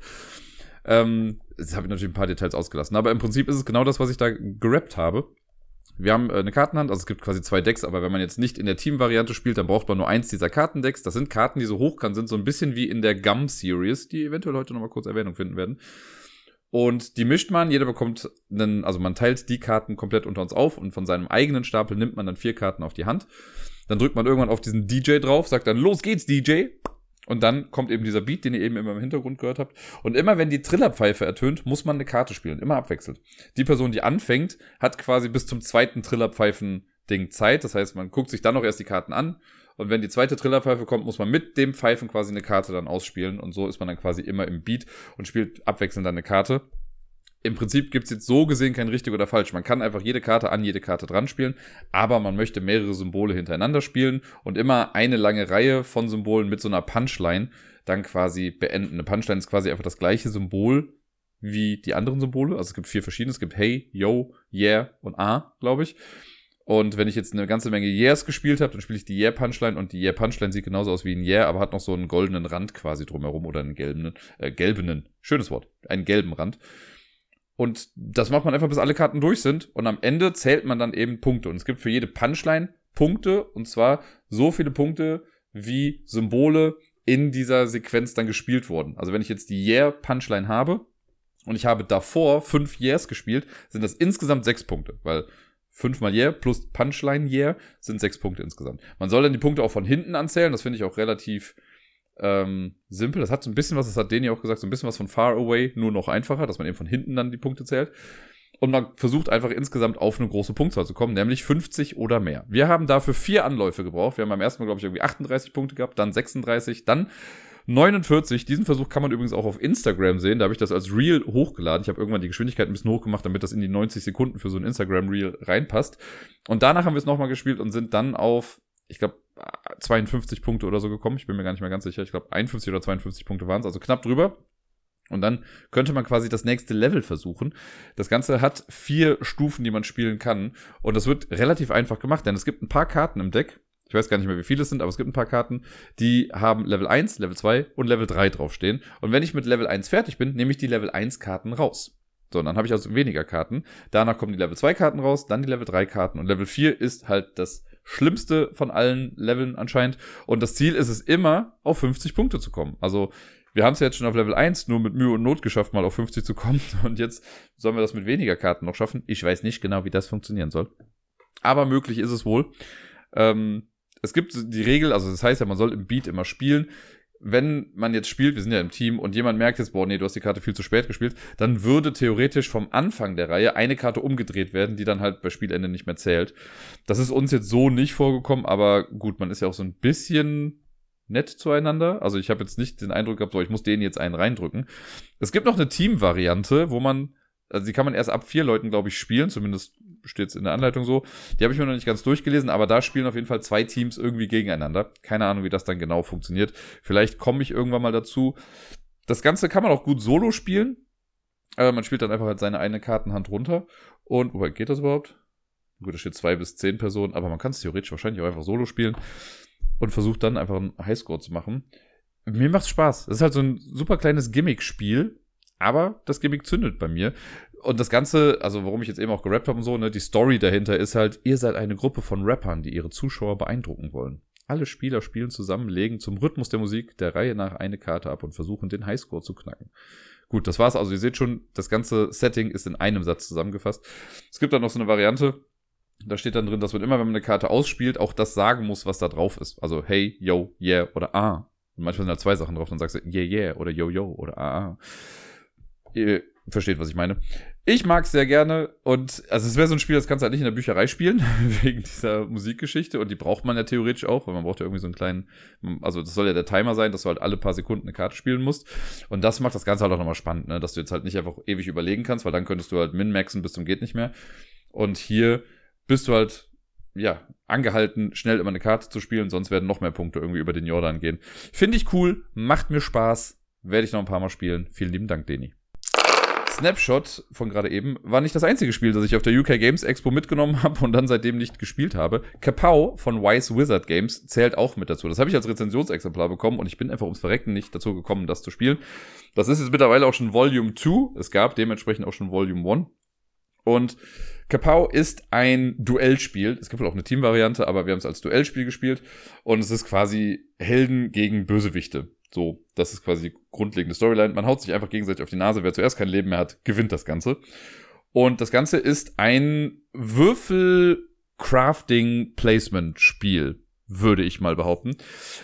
Speaker 1: Ähm, jetzt habe ich natürlich ein paar Details ausgelassen, aber im Prinzip ist es genau das, was ich da gerappt habe. Wir haben äh, eine Kartenhand, also es gibt quasi zwei Decks, aber wenn man jetzt nicht in der Team-Variante spielt, dann braucht man nur eins dieser Kartendecks. Das sind Karten, die so hochkant sind, so ein bisschen wie in der Gum-Series, die eventuell heute nochmal kurz Erwähnung finden werden. Und die mischt man, jeder bekommt einen, also man teilt die Karten komplett unter uns auf und von seinem eigenen Stapel nimmt man dann vier Karten auf die Hand. Dann drückt man irgendwann auf diesen DJ drauf, sagt dann, los geht's, DJ. Und dann kommt eben dieser Beat, den ihr eben immer im Hintergrund gehört habt. Und immer wenn die Trillerpfeife ertönt, muss man eine Karte spielen. Immer abwechselnd. Die Person, die anfängt, hat quasi bis zum zweiten Trillerpfeifen-Ding Zeit. Das heißt, man guckt sich dann noch erst die Karten an. Und wenn die zweite Trillerpfeife kommt, muss man mit dem Pfeifen quasi eine Karte dann ausspielen. Und so ist man dann quasi immer im Beat und spielt abwechselnd dann eine Karte im Prinzip gibt's jetzt so gesehen kein richtig oder falsch. Man kann einfach jede Karte an jede Karte dran spielen, aber man möchte mehrere Symbole hintereinander spielen und immer eine lange Reihe von Symbolen mit so einer Punchline dann quasi beenden. Eine Punchline ist quasi einfach das gleiche Symbol wie die anderen Symbole. Also es gibt vier verschiedene. Es gibt Hey, Yo, Yeah und A, glaube ich. Und wenn ich jetzt eine ganze Menge Years gespielt habe, dann spiele ich die Year Punchline und die Year Punchline sieht genauso aus wie ein Year, aber hat noch so einen goldenen Rand quasi drumherum oder einen gelben, äh, gelbenen, schönes Wort, einen gelben Rand. Und das macht man einfach, bis alle Karten durch sind. Und am Ende zählt man dann eben Punkte. Und es gibt für jede Punchline Punkte. Und zwar so viele Punkte, wie Symbole in dieser Sequenz dann gespielt wurden. Also wenn ich jetzt die Yeah Punchline habe und ich habe davor fünf Years gespielt, sind das insgesamt sechs Punkte. Weil fünfmal Yeah plus Punchline Yeah sind sechs Punkte insgesamt. Man soll dann die Punkte auch von hinten anzählen. Das finde ich auch relativ ähm, simpel. Das hat so ein bisschen was, das hat Deni auch gesagt, so ein bisschen was von Far Away, nur noch einfacher, dass man eben von hinten dann die Punkte zählt. Und man versucht einfach insgesamt auf eine große Punktzahl zu kommen, nämlich 50 oder mehr. Wir haben dafür vier Anläufe gebraucht. Wir haben beim ersten Mal, glaube ich, irgendwie 38 Punkte gehabt, dann 36, dann 49. Diesen Versuch kann man übrigens auch auf Instagram sehen. Da habe ich das als Reel hochgeladen. Ich habe irgendwann die Geschwindigkeit ein bisschen hochgemacht, damit das in die 90 Sekunden für so ein Instagram-Reel reinpasst. Und danach haben wir es nochmal gespielt und sind dann auf, ich glaube, 52 Punkte oder so gekommen. Ich bin mir gar nicht mehr ganz sicher. Ich glaube, 51 oder 52 Punkte waren es, also knapp drüber. Und dann könnte man quasi das nächste Level versuchen. Das Ganze hat vier Stufen, die man spielen kann. Und das wird relativ einfach gemacht, denn es gibt ein paar Karten im Deck, ich weiß gar nicht mehr, wie viele es sind, aber es gibt ein paar Karten, die haben Level 1, Level 2 und Level 3 draufstehen. Und wenn ich mit Level 1 fertig bin, nehme ich die Level 1 Karten raus. So, dann habe ich also weniger Karten. Danach kommen die Level 2 Karten raus, dann die Level 3 Karten. Und Level 4 ist halt das schlimmste von allen Leveln anscheinend. Und das Ziel ist es immer, auf 50 Punkte zu kommen. Also, wir haben es jetzt schon auf Level 1 nur mit Mühe und Not geschafft, mal auf 50 zu kommen. Und jetzt sollen wir das mit weniger Karten noch schaffen. Ich weiß nicht genau, wie das funktionieren soll. Aber möglich ist es wohl. Ähm, es gibt die Regel, also das heißt ja, man soll im Beat immer spielen. Wenn man jetzt spielt, wir sind ja im Team und jemand merkt jetzt, boah, nee, du hast die Karte viel zu spät gespielt, dann würde theoretisch vom Anfang der Reihe eine Karte umgedreht werden, die dann halt bei Spielende nicht mehr zählt. Das ist uns jetzt so nicht vorgekommen, aber gut, man ist ja auch so ein bisschen nett zueinander. Also ich habe jetzt nicht den Eindruck gehabt, so, ich muss denen jetzt einen reindrücken. Es gibt noch eine Team-Variante, wo man also die kann man erst ab vier Leuten, glaube ich, spielen, zumindest steht es in der Anleitung so. Die habe ich mir noch nicht ganz durchgelesen, aber da spielen auf jeden Fall zwei Teams irgendwie gegeneinander. Keine Ahnung, wie das dann genau funktioniert. Vielleicht komme ich irgendwann mal dazu. Das Ganze kann man auch gut solo spielen. Aber man spielt dann einfach halt seine eine Kartenhand runter. Und, wobei, geht das überhaupt? Gut, da steht zwei bis zehn Personen, aber man kann es theoretisch wahrscheinlich auch einfach solo spielen und versucht dann einfach einen Highscore zu machen. Mir macht's Spaß. Es ist halt so ein super kleines Gimmick-Spiel, aber das Gimmick zündet bei mir. Und das Ganze, also warum ich jetzt eben auch gerappt habe und so, ne, die Story dahinter ist halt, ihr seid eine Gruppe von Rappern, die ihre Zuschauer beeindrucken wollen. Alle Spieler spielen zusammen, legen zum Rhythmus der Musik der Reihe nach eine Karte ab und versuchen, den Highscore zu knacken. Gut, das war's. Also ihr seht schon, das ganze Setting ist in einem Satz zusammengefasst. Es gibt dann noch so eine Variante, da steht dann drin, dass man immer, wenn man eine Karte ausspielt, auch das sagen muss, was da drauf ist. Also hey, yo, yeah oder ah. Und manchmal sind da zwei Sachen drauf, dann sagst du yeah, yeah oder yo, yo oder ah, ah. Ihr versteht, was ich meine. Ich mag es sehr gerne und also es wäre so ein Spiel, das kannst du halt nicht in der Bücherei spielen, wegen dieser Musikgeschichte und die braucht man ja theoretisch auch, weil man braucht ja irgendwie so einen kleinen, also das soll ja der Timer sein, dass du halt alle paar Sekunden eine Karte spielen musst und das macht das Ganze halt auch nochmal spannend, ne? dass du jetzt halt nicht einfach ewig überlegen kannst, weil dann könntest du halt min-maxen bis zum geht nicht mehr und hier bist du halt ja, angehalten, schnell immer eine Karte zu spielen, sonst werden noch mehr Punkte irgendwie über den Jordan gehen. Finde ich cool, macht mir Spaß, werde ich noch ein paar Mal spielen. Vielen lieben Dank, Deni. Snapshot von gerade eben war nicht das einzige Spiel, das ich auf der UK Games Expo mitgenommen habe und dann seitdem nicht gespielt habe. Kapow von Wise Wizard Games zählt auch mit dazu. Das habe ich als Rezensionsexemplar bekommen und ich bin einfach ums Verrecken nicht dazu gekommen, das zu spielen. Das ist jetzt mittlerweile auch schon Volume 2. Es gab dementsprechend auch schon Volume 1. Und Kapow ist ein Duellspiel. Es gibt wohl auch eine Teamvariante, aber wir haben es als Duellspiel gespielt. Und es ist quasi Helden gegen Bösewichte. So, das ist quasi die grundlegende Storyline. Man haut sich einfach gegenseitig auf die Nase. Wer zuerst kein Leben mehr hat, gewinnt das Ganze. Und das Ganze ist ein Würfel-Crafting-Placement-Spiel, würde ich mal behaupten.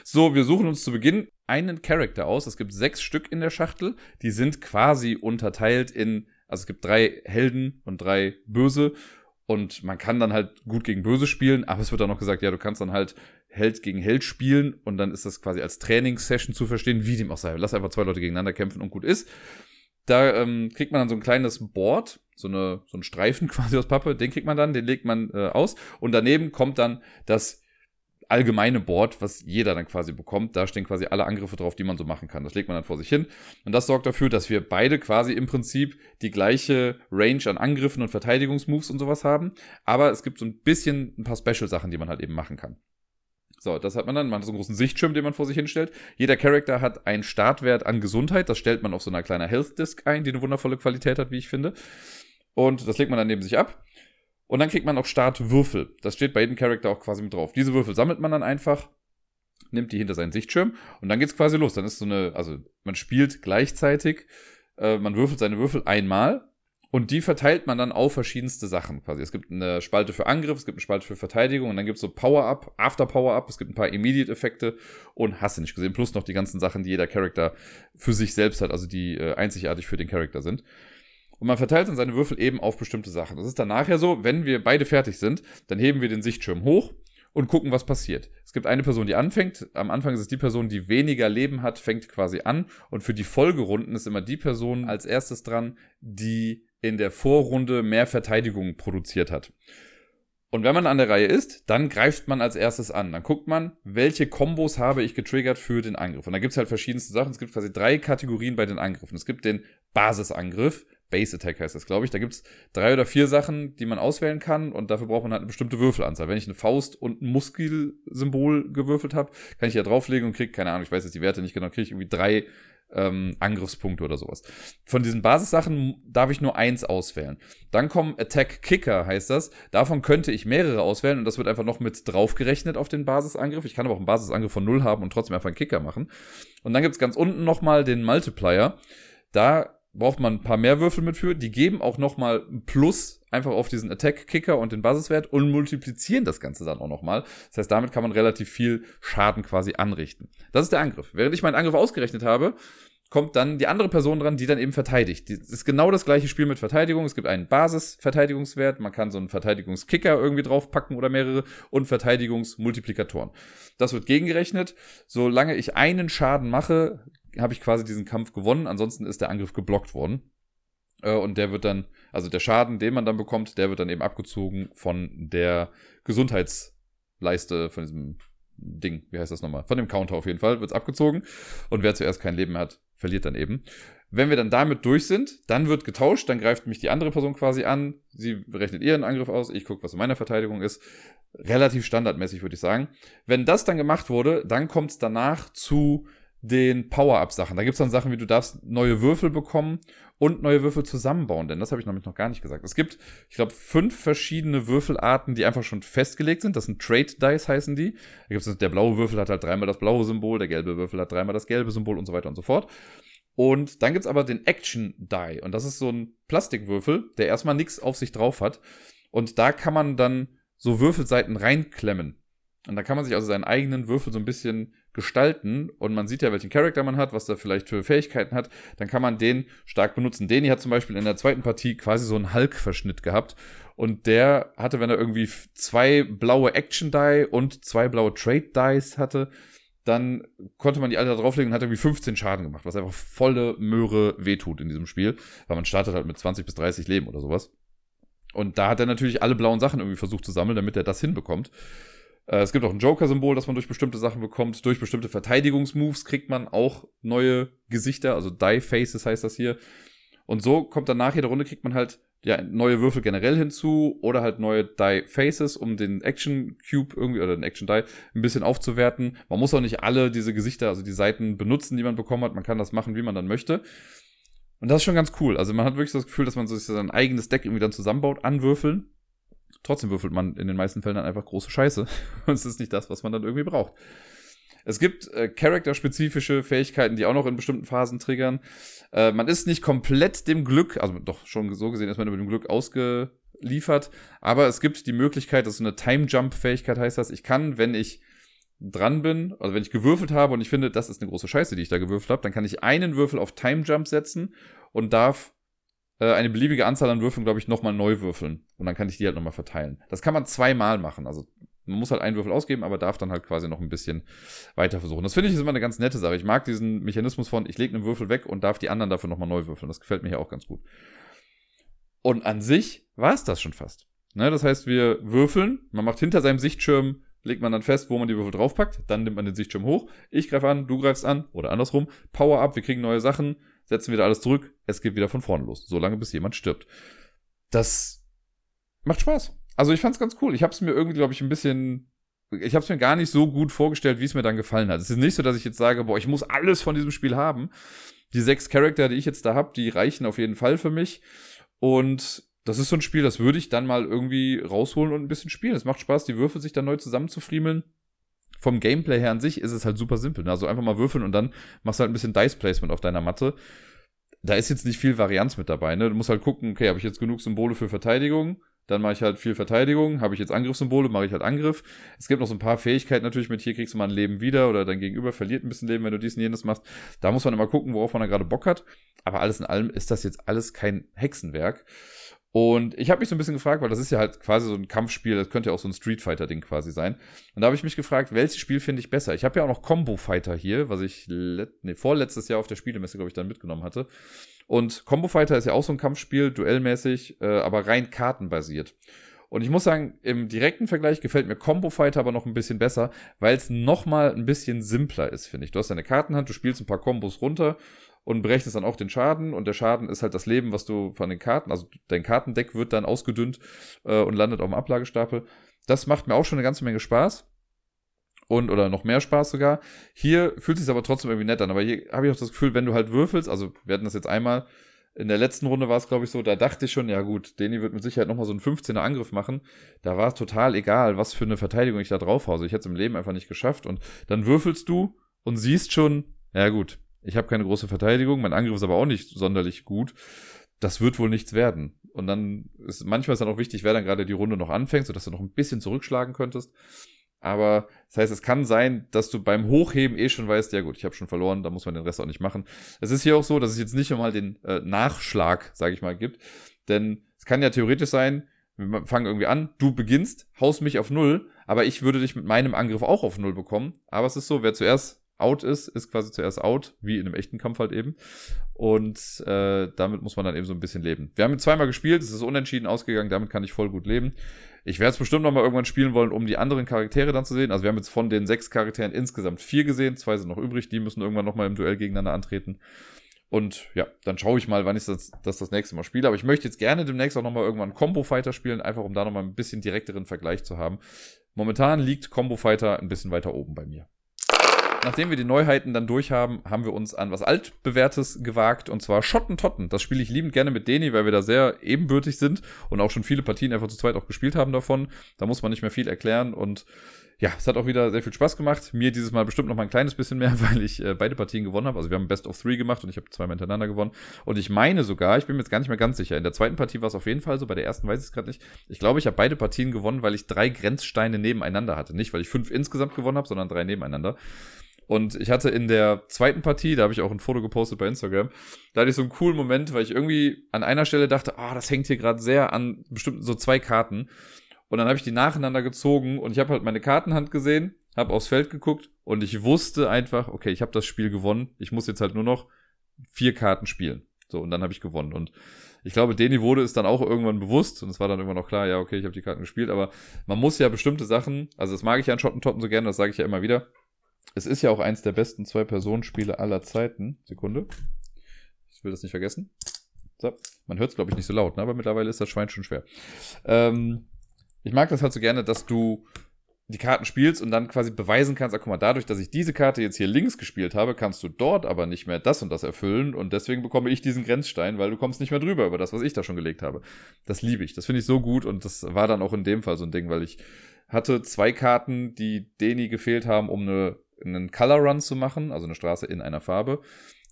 Speaker 1: So, wir suchen uns zu Beginn einen Charakter aus. Es gibt sechs Stück in der Schachtel. Die sind quasi unterteilt in, also es gibt drei Helden und drei Böse. Und man kann dann halt gut gegen Böse spielen, aber es wird dann noch gesagt, ja, du kannst dann halt Held gegen Held spielen und dann ist das quasi als Trainingssession zu verstehen, wie dem auch sei. Lass einfach zwei Leute gegeneinander kämpfen und gut ist. Da ähm, kriegt man dann so ein kleines Board, so, eine, so ein Streifen quasi aus Pappe, den kriegt man dann, den legt man äh, aus und daneben kommt dann das allgemeine Board, was jeder dann quasi bekommt. Da stehen quasi alle Angriffe drauf, die man so machen kann. Das legt man dann vor sich hin. Und das sorgt dafür, dass wir beide quasi im Prinzip die gleiche Range an Angriffen und Verteidigungsmoves und sowas haben. Aber es gibt so ein bisschen ein paar Special-Sachen, die man halt eben machen kann. So, das hat man dann. Man hat so einen großen Sichtschirm, den man vor sich hinstellt. Jeder Charakter hat einen Startwert an Gesundheit. Das stellt man auf so einer kleinen Health Disk ein, die eine wundervolle Qualität hat, wie ich finde. Und das legt man dann neben sich ab. Und dann kriegt man auch Startwürfel. Das steht bei jedem Charakter auch quasi mit drauf. Diese Würfel sammelt man dann einfach, nimmt die hinter seinen Sichtschirm und dann geht's quasi los. Dann ist so eine, also man spielt gleichzeitig, äh, man würfelt seine Würfel einmal und die verteilt man dann auf verschiedenste Sachen quasi. Es gibt eine Spalte für Angriff, es gibt eine Spalte für Verteidigung und dann gibt es so Power-Up, After-Power-Up, es gibt ein paar Immediate-Effekte und hast du nicht gesehen. Plus noch die ganzen Sachen, die jeder Charakter für sich selbst hat, also die äh, einzigartig für den Charakter sind. Und man verteilt dann seine Würfel eben auf bestimmte Sachen. Das ist dann nachher so, wenn wir beide fertig sind, dann heben wir den Sichtschirm hoch und gucken, was passiert. Es gibt eine Person, die anfängt. Am Anfang ist es die Person, die weniger Leben hat, fängt quasi an. Und für die Folgerunden ist immer die Person als erstes dran, die in der Vorrunde mehr Verteidigung produziert hat. Und wenn man an der Reihe ist, dann greift man als erstes an. Dann guckt man, welche Kombos habe ich getriggert für den Angriff. Und da gibt es halt verschiedenste Sachen. Es gibt quasi drei Kategorien bei den Angriffen. Es gibt den Basisangriff, Base Attack heißt das, glaube ich. Da gibt es drei oder vier Sachen, die man auswählen kann und dafür braucht man halt eine bestimmte Würfelanzahl. Wenn ich eine Faust und ein Muskelsymbol gewürfelt habe, kann ich ja drauflegen und kriege, keine Ahnung, ich weiß jetzt die Werte nicht genau, kriege ich irgendwie drei ähm, Angriffspunkte oder sowas. Von diesen Basissachen darf ich nur eins auswählen. Dann kommen Attack Kicker, heißt das. Davon könnte ich mehrere auswählen und das wird einfach noch mit draufgerechnet auf den Basisangriff. Ich kann aber auch einen Basisangriff von null haben und trotzdem einfach einen Kicker machen. Und dann gibt's ganz unten nochmal den Multiplier. Da braucht man ein paar mehr Würfel mit für. Die geben auch nochmal ein Plus einfach auf diesen Attack-Kicker und den Basiswert und multiplizieren das Ganze dann auch nochmal. Das heißt, damit kann man relativ viel Schaden quasi anrichten. Das ist der Angriff. Während ich meinen Angriff ausgerechnet habe, kommt dann die andere Person dran, die dann eben verteidigt. Das ist genau das gleiche Spiel mit Verteidigung. Es gibt einen Basis-Verteidigungswert, man kann so einen Verteidigungskicker irgendwie draufpacken oder mehrere und Verteidigungsmultiplikatoren. Das wird gegengerechnet. Solange ich einen Schaden mache, habe ich quasi diesen Kampf gewonnen. Ansonsten ist der Angriff geblockt worden. Äh, und der wird dann, also der Schaden, den man dann bekommt, der wird dann eben abgezogen von der Gesundheitsleiste, von diesem Ding, wie heißt das nochmal? Von dem Counter auf jeden Fall wird es abgezogen. Und wer zuerst kein Leben hat, verliert dann eben. Wenn wir dann damit durch sind, dann wird getauscht, dann greift mich die andere Person quasi an. Sie rechnet ihren Angriff aus, ich gucke, was in meiner Verteidigung ist. Relativ standardmäßig, würde ich sagen. Wenn das dann gemacht wurde, dann kommt es danach zu den Power-Up-Sachen. Da gibt es dann Sachen wie, du darfst neue Würfel bekommen und neue Würfel zusammenbauen, denn das habe ich nämlich noch gar nicht gesagt. Es gibt, ich glaube, fünf verschiedene Würfelarten, die einfach schon festgelegt sind. Das sind Trade Dice heißen die. Da gibt es der blaue Würfel hat halt dreimal das blaue Symbol, der gelbe Würfel hat dreimal das gelbe Symbol und so weiter und so fort. Und dann gibt es aber den Action Die und das ist so ein Plastikwürfel, der erstmal nichts auf sich drauf hat und da kann man dann so Würfelseiten reinklemmen. Und da kann man sich also seinen eigenen Würfel so ein bisschen gestalten und man sieht ja, welchen Charakter man hat, was er vielleicht für Fähigkeiten hat, dann kann man den stark benutzen. Deni hat zum Beispiel in der zweiten Partie quasi so einen Hulk-Verschnitt gehabt und der hatte, wenn er irgendwie zwei blaue Action-Die und zwei blaue Trade-Dice hatte, dann konnte man die alle da drauflegen und hat irgendwie 15 Schaden gemacht, was einfach volle Möhre wehtut in diesem Spiel, weil man startet halt mit 20 bis 30 Leben oder sowas. Und da hat er natürlich alle blauen Sachen irgendwie versucht zu sammeln, damit er das hinbekommt. Äh, es gibt auch ein Joker-Symbol, das man durch bestimmte Sachen bekommt. Durch bestimmte Verteidigungsmoves kriegt man auch neue Gesichter, also Die-Faces heißt das hier. Und so kommt dann nach jeder Runde, kriegt man halt ja, neue Würfel generell hinzu oder halt neue Die-Faces, um den Action-Cube irgendwie oder den Action-Die ein bisschen aufzuwerten. Man muss auch nicht alle diese Gesichter, also die Seiten benutzen, die man bekommen hat. Man kann das machen, wie man dann möchte. Und das ist schon ganz cool. Also man hat wirklich das Gefühl, dass man sich sein eigenes Deck irgendwie dann zusammenbaut an Würfeln. Trotzdem würfelt man in den meisten Fällen dann einfach große Scheiße. Und es ist nicht das, was man dann irgendwie braucht. Es gibt äh, charakterspezifische Fähigkeiten, die auch noch in bestimmten Phasen triggern. Äh, man ist nicht komplett dem Glück, also doch schon so gesehen ist man über dem Glück ausgeliefert, aber es gibt die Möglichkeit, dass so eine Time-Jump-Fähigkeit heißt das. Ich kann, wenn ich dran bin, also wenn ich gewürfelt habe und ich finde, das ist eine große Scheiße, die ich da gewürfelt habe, dann kann ich einen Würfel auf Time-Jump setzen und darf äh, eine beliebige Anzahl an Würfeln, glaube ich, nochmal neu würfeln. Und dann kann ich die halt nochmal verteilen. Das kann man zweimal machen. Also man muss halt einen Würfel ausgeben, aber darf dann halt quasi noch ein bisschen weiter versuchen. Das finde ich ist immer eine ganz nette Sache. Ich mag diesen Mechanismus von, ich lege einen Würfel weg und darf die anderen dafür nochmal neu würfeln. Das gefällt mir hier auch ganz gut. Und an sich war es das schon fast. Ne, das heißt, wir würfeln, man macht hinter seinem Sichtschirm legt man dann fest, wo man die Würfel draufpackt. Dann nimmt man den Sichtschirm hoch. Ich greife an, du greifst an oder andersrum. Power up, wir kriegen neue Sachen, setzen wieder alles zurück. Es geht wieder von vorne los. So lange, bis jemand stirbt. Das macht Spaß. Also ich fand's ganz cool. Ich habe es mir irgendwie, glaube ich, ein bisschen ich habe es mir gar nicht so gut vorgestellt, wie es mir dann gefallen hat. Es ist nicht so, dass ich jetzt sage, boah, ich muss alles von diesem Spiel haben. Die sechs Charakter, die ich jetzt da habe, die reichen auf jeden Fall für mich. Und das ist so ein Spiel, das würde ich dann mal irgendwie rausholen und ein bisschen spielen. Es macht Spaß, die Würfel sich dann neu zusammenzufriemeln. Vom Gameplay her an sich ist es halt super simpel. Ne? Also einfach mal würfeln und dann machst du halt ein bisschen Dice Placement auf deiner Matte. Da ist jetzt nicht viel Varianz mit dabei. Ne? Du musst halt gucken, okay, habe ich jetzt genug Symbole für Verteidigung? Dann mache ich halt viel Verteidigung. Habe ich jetzt Angriffssymbole, mache ich halt Angriff. Es gibt noch so ein paar Fähigkeiten natürlich mit, hier kriegst du mal ein Leben wieder oder dein Gegenüber verliert ein bisschen Leben, wenn du dies und jenes machst. Da muss man immer gucken, worauf man da gerade Bock hat. Aber alles in allem ist das jetzt alles kein Hexenwerk. Und ich habe mich so ein bisschen gefragt, weil das ist ja halt quasi so ein Kampfspiel, das könnte ja auch so ein Street Fighter Ding quasi sein. Und da habe ich mich gefragt, welches Spiel finde ich besser? Ich habe ja auch noch Combo Fighter hier, was ich nee, vorletztes Jahr auf der Spielemesse, glaube ich, dann mitgenommen hatte. Und Combo Fighter ist ja auch so ein Kampfspiel, duellmäßig, äh, aber rein kartenbasiert. Und ich muss sagen, im direkten Vergleich gefällt mir Combo Fighter aber noch ein bisschen besser, weil es nochmal ein bisschen simpler ist, finde ich. Du hast deine Kartenhand, du spielst ein paar Kombos runter und berechnest dann auch den Schaden. Und der Schaden ist halt das Leben, was du von den Karten, also dein Kartendeck wird dann ausgedünnt äh, und landet auf dem Ablagestapel. Das macht mir auch schon eine ganze Menge Spaß und oder noch mehr Spaß sogar. Hier fühlt es sich aber trotzdem irgendwie nett an. Aber hier habe ich auch das Gefühl, wenn du halt würfelst, also wir hatten das jetzt einmal, in der letzten Runde war es, glaube ich, so, da dachte ich schon, ja gut, Deni wird mit Sicherheit nochmal so einen 15er Angriff machen. Da war es total egal, was für eine Verteidigung ich da drauf hause. Ich hätte es im Leben einfach nicht geschafft. Und dann würfelst du und siehst schon, ja gut, ich habe keine große Verteidigung, mein Angriff ist aber auch nicht sonderlich gut. Das wird wohl nichts werden. Und dann ist manchmal ist dann auch wichtig, wer dann gerade die Runde noch anfängt, sodass du noch ein bisschen zurückschlagen könntest. Aber das heißt, es kann sein, dass du beim Hochheben eh schon weißt, ja gut, ich habe schon verloren, da muss man den Rest auch nicht machen. Es ist hier auch so, dass es jetzt nicht einmal den äh, Nachschlag, sage ich mal, gibt. Denn es kann ja theoretisch sein, wir fangen irgendwie an, du beginnst, haust mich auf Null, aber ich würde dich mit meinem Angriff auch auf Null bekommen. Aber es ist so, wer zuerst out ist, ist quasi zuerst out, wie in einem echten Kampf halt eben. Und äh, damit muss man dann eben so ein bisschen leben. Wir haben zweimal gespielt, es ist unentschieden ausgegangen, damit kann ich voll gut leben. Ich werde es bestimmt noch mal irgendwann spielen wollen, um die anderen Charaktere dann zu sehen. Also wir haben jetzt von den sechs Charakteren insgesamt vier gesehen, zwei sind noch übrig, die müssen irgendwann noch mal im Duell gegeneinander antreten. Und ja, dann schaue ich mal, wann ich das, das das nächste Mal spiele. Aber ich möchte jetzt gerne demnächst auch noch mal irgendwann Combo Fighter spielen, einfach um da noch mal ein bisschen direkteren Vergleich zu haben. Momentan liegt Combo Fighter ein bisschen weiter oben bei mir nachdem wir die Neuheiten dann durch haben, haben wir uns an was altbewährtes gewagt und zwar Schottentotten. Das spiele ich liebend gerne mit Deni, weil wir da sehr ebenbürtig sind und auch schon viele Partien einfach zu zweit auch gespielt haben davon. Da muss man nicht mehr viel erklären und ja, es hat auch wieder sehr viel Spaß gemacht. Mir dieses Mal bestimmt noch mal ein kleines bisschen mehr, weil ich äh, beide Partien gewonnen habe. Also wir haben Best of Three gemacht und ich habe zweimal hintereinander gewonnen. Und ich meine sogar, ich bin mir jetzt gar nicht mehr ganz sicher. In der zweiten Partie war es auf jeden Fall so, bei der ersten weiß ich es gerade nicht. Ich glaube, ich habe beide Partien gewonnen, weil ich drei Grenzsteine nebeneinander hatte. Nicht, weil ich fünf insgesamt gewonnen habe, sondern drei nebeneinander. Und ich hatte in der zweiten Partie, da habe ich auch ein Foto gepostet bei Instagram, da hatte ich so einen coolen Moment, weil ich irgendwie an einer Stelle dachte, ah, oh, das hängt hier gerade sehr an bestimmten so zwei Karten. Und dann habe ich die nacheinander gezogen und ich habe halt meine Kartenhand gesehen, habe aufs Feld geguckt und ich wusste einfach, okay, ich habe das Spiel gewonnen. Ich muss jetzt halt nur noch vier Karten spielen. So, und dann habe ich gewonnen. Und ich glaube, Deni wurde es dann auch irgendwann bewusst und es war dann immer noch klar, ja, okay, ich habe die Karten gespielt, aber man muss ja bestimmte Sachen, also das mag ich ja an Schottentotten so gerne, das sage ich ja immer wieder es ist ja auch eins der besten Zwei-Personen-Spiele aller Zeiten. Sekunde. Ich will das nicht vergessen. So. Man hört es, glaube ich, nicht so laut, ne? aber mittlerweile ist das Schwein schon schwer. Ähm, ich mag das halt so gerne, dass du die Karten spielst und dann quasi beweisen kannst, ah, guck mal, dadurch, dass ich diese Karte jetzt hier links gespielt habe, kannst du dort aber nicht mehr das und das erfüllen und deswegen bekomme ich diesen Grenzstein, weil du kommst nicht mehr drüber über das, was ich da schon gelegt habe. Das liebe ich. Das finde ich so gut und das war dann auch in dem Fall so ein Ding, weil ich hatte zwei Karten, die Deni gefehlt haben, um eine einen Color Run zu machen, also eine Straße in einer Farbe.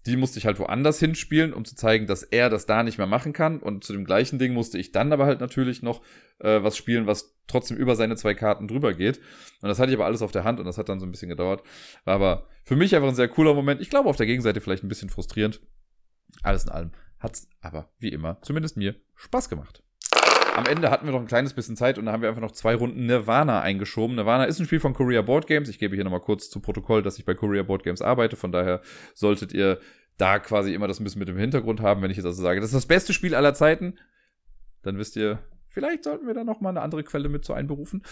Speaker 1: Die musste ich halt woanders hinspielen, um zu zeigen, dass er das da nicht mehr machen kann. Und zu dem gleichen Ding musste ich dann aber halt natürlich noch äh, was spielen, was trotzdem über seine zwei Karten drüber geht. Und das hatte ich aber alles auf der Hand und das hat dann so ein bisschen gedauert. War aber für mich einfach ein sehr cooler Moment. Ich glaube auf der Gegenseite vielleicht ein bisschen frustrierend. Alles in allem hat's aber wie immer, zumindest mir, Spaß gemacht am Ende hatten wir noch ein kleines bisschen Zeit und da haben wir einfach noch zwei Runden Nirvana eingeschoben. Nirvana ist ein Spiel von Korea Board Games. Ich gebe hier nochmal kurz zu Protokoll, dass ich bei Korea Board Games arbeite. Von daher solltet ihr da quasi immer das ein bisschen mit dem Hintergrund haben. Wenn ich jetzt also sage, das ist das beste Spiel aller Zeiten, dann wisst ihr, vielleicht sollten wir da nochmal eine andere Quelle mit zu einberufen.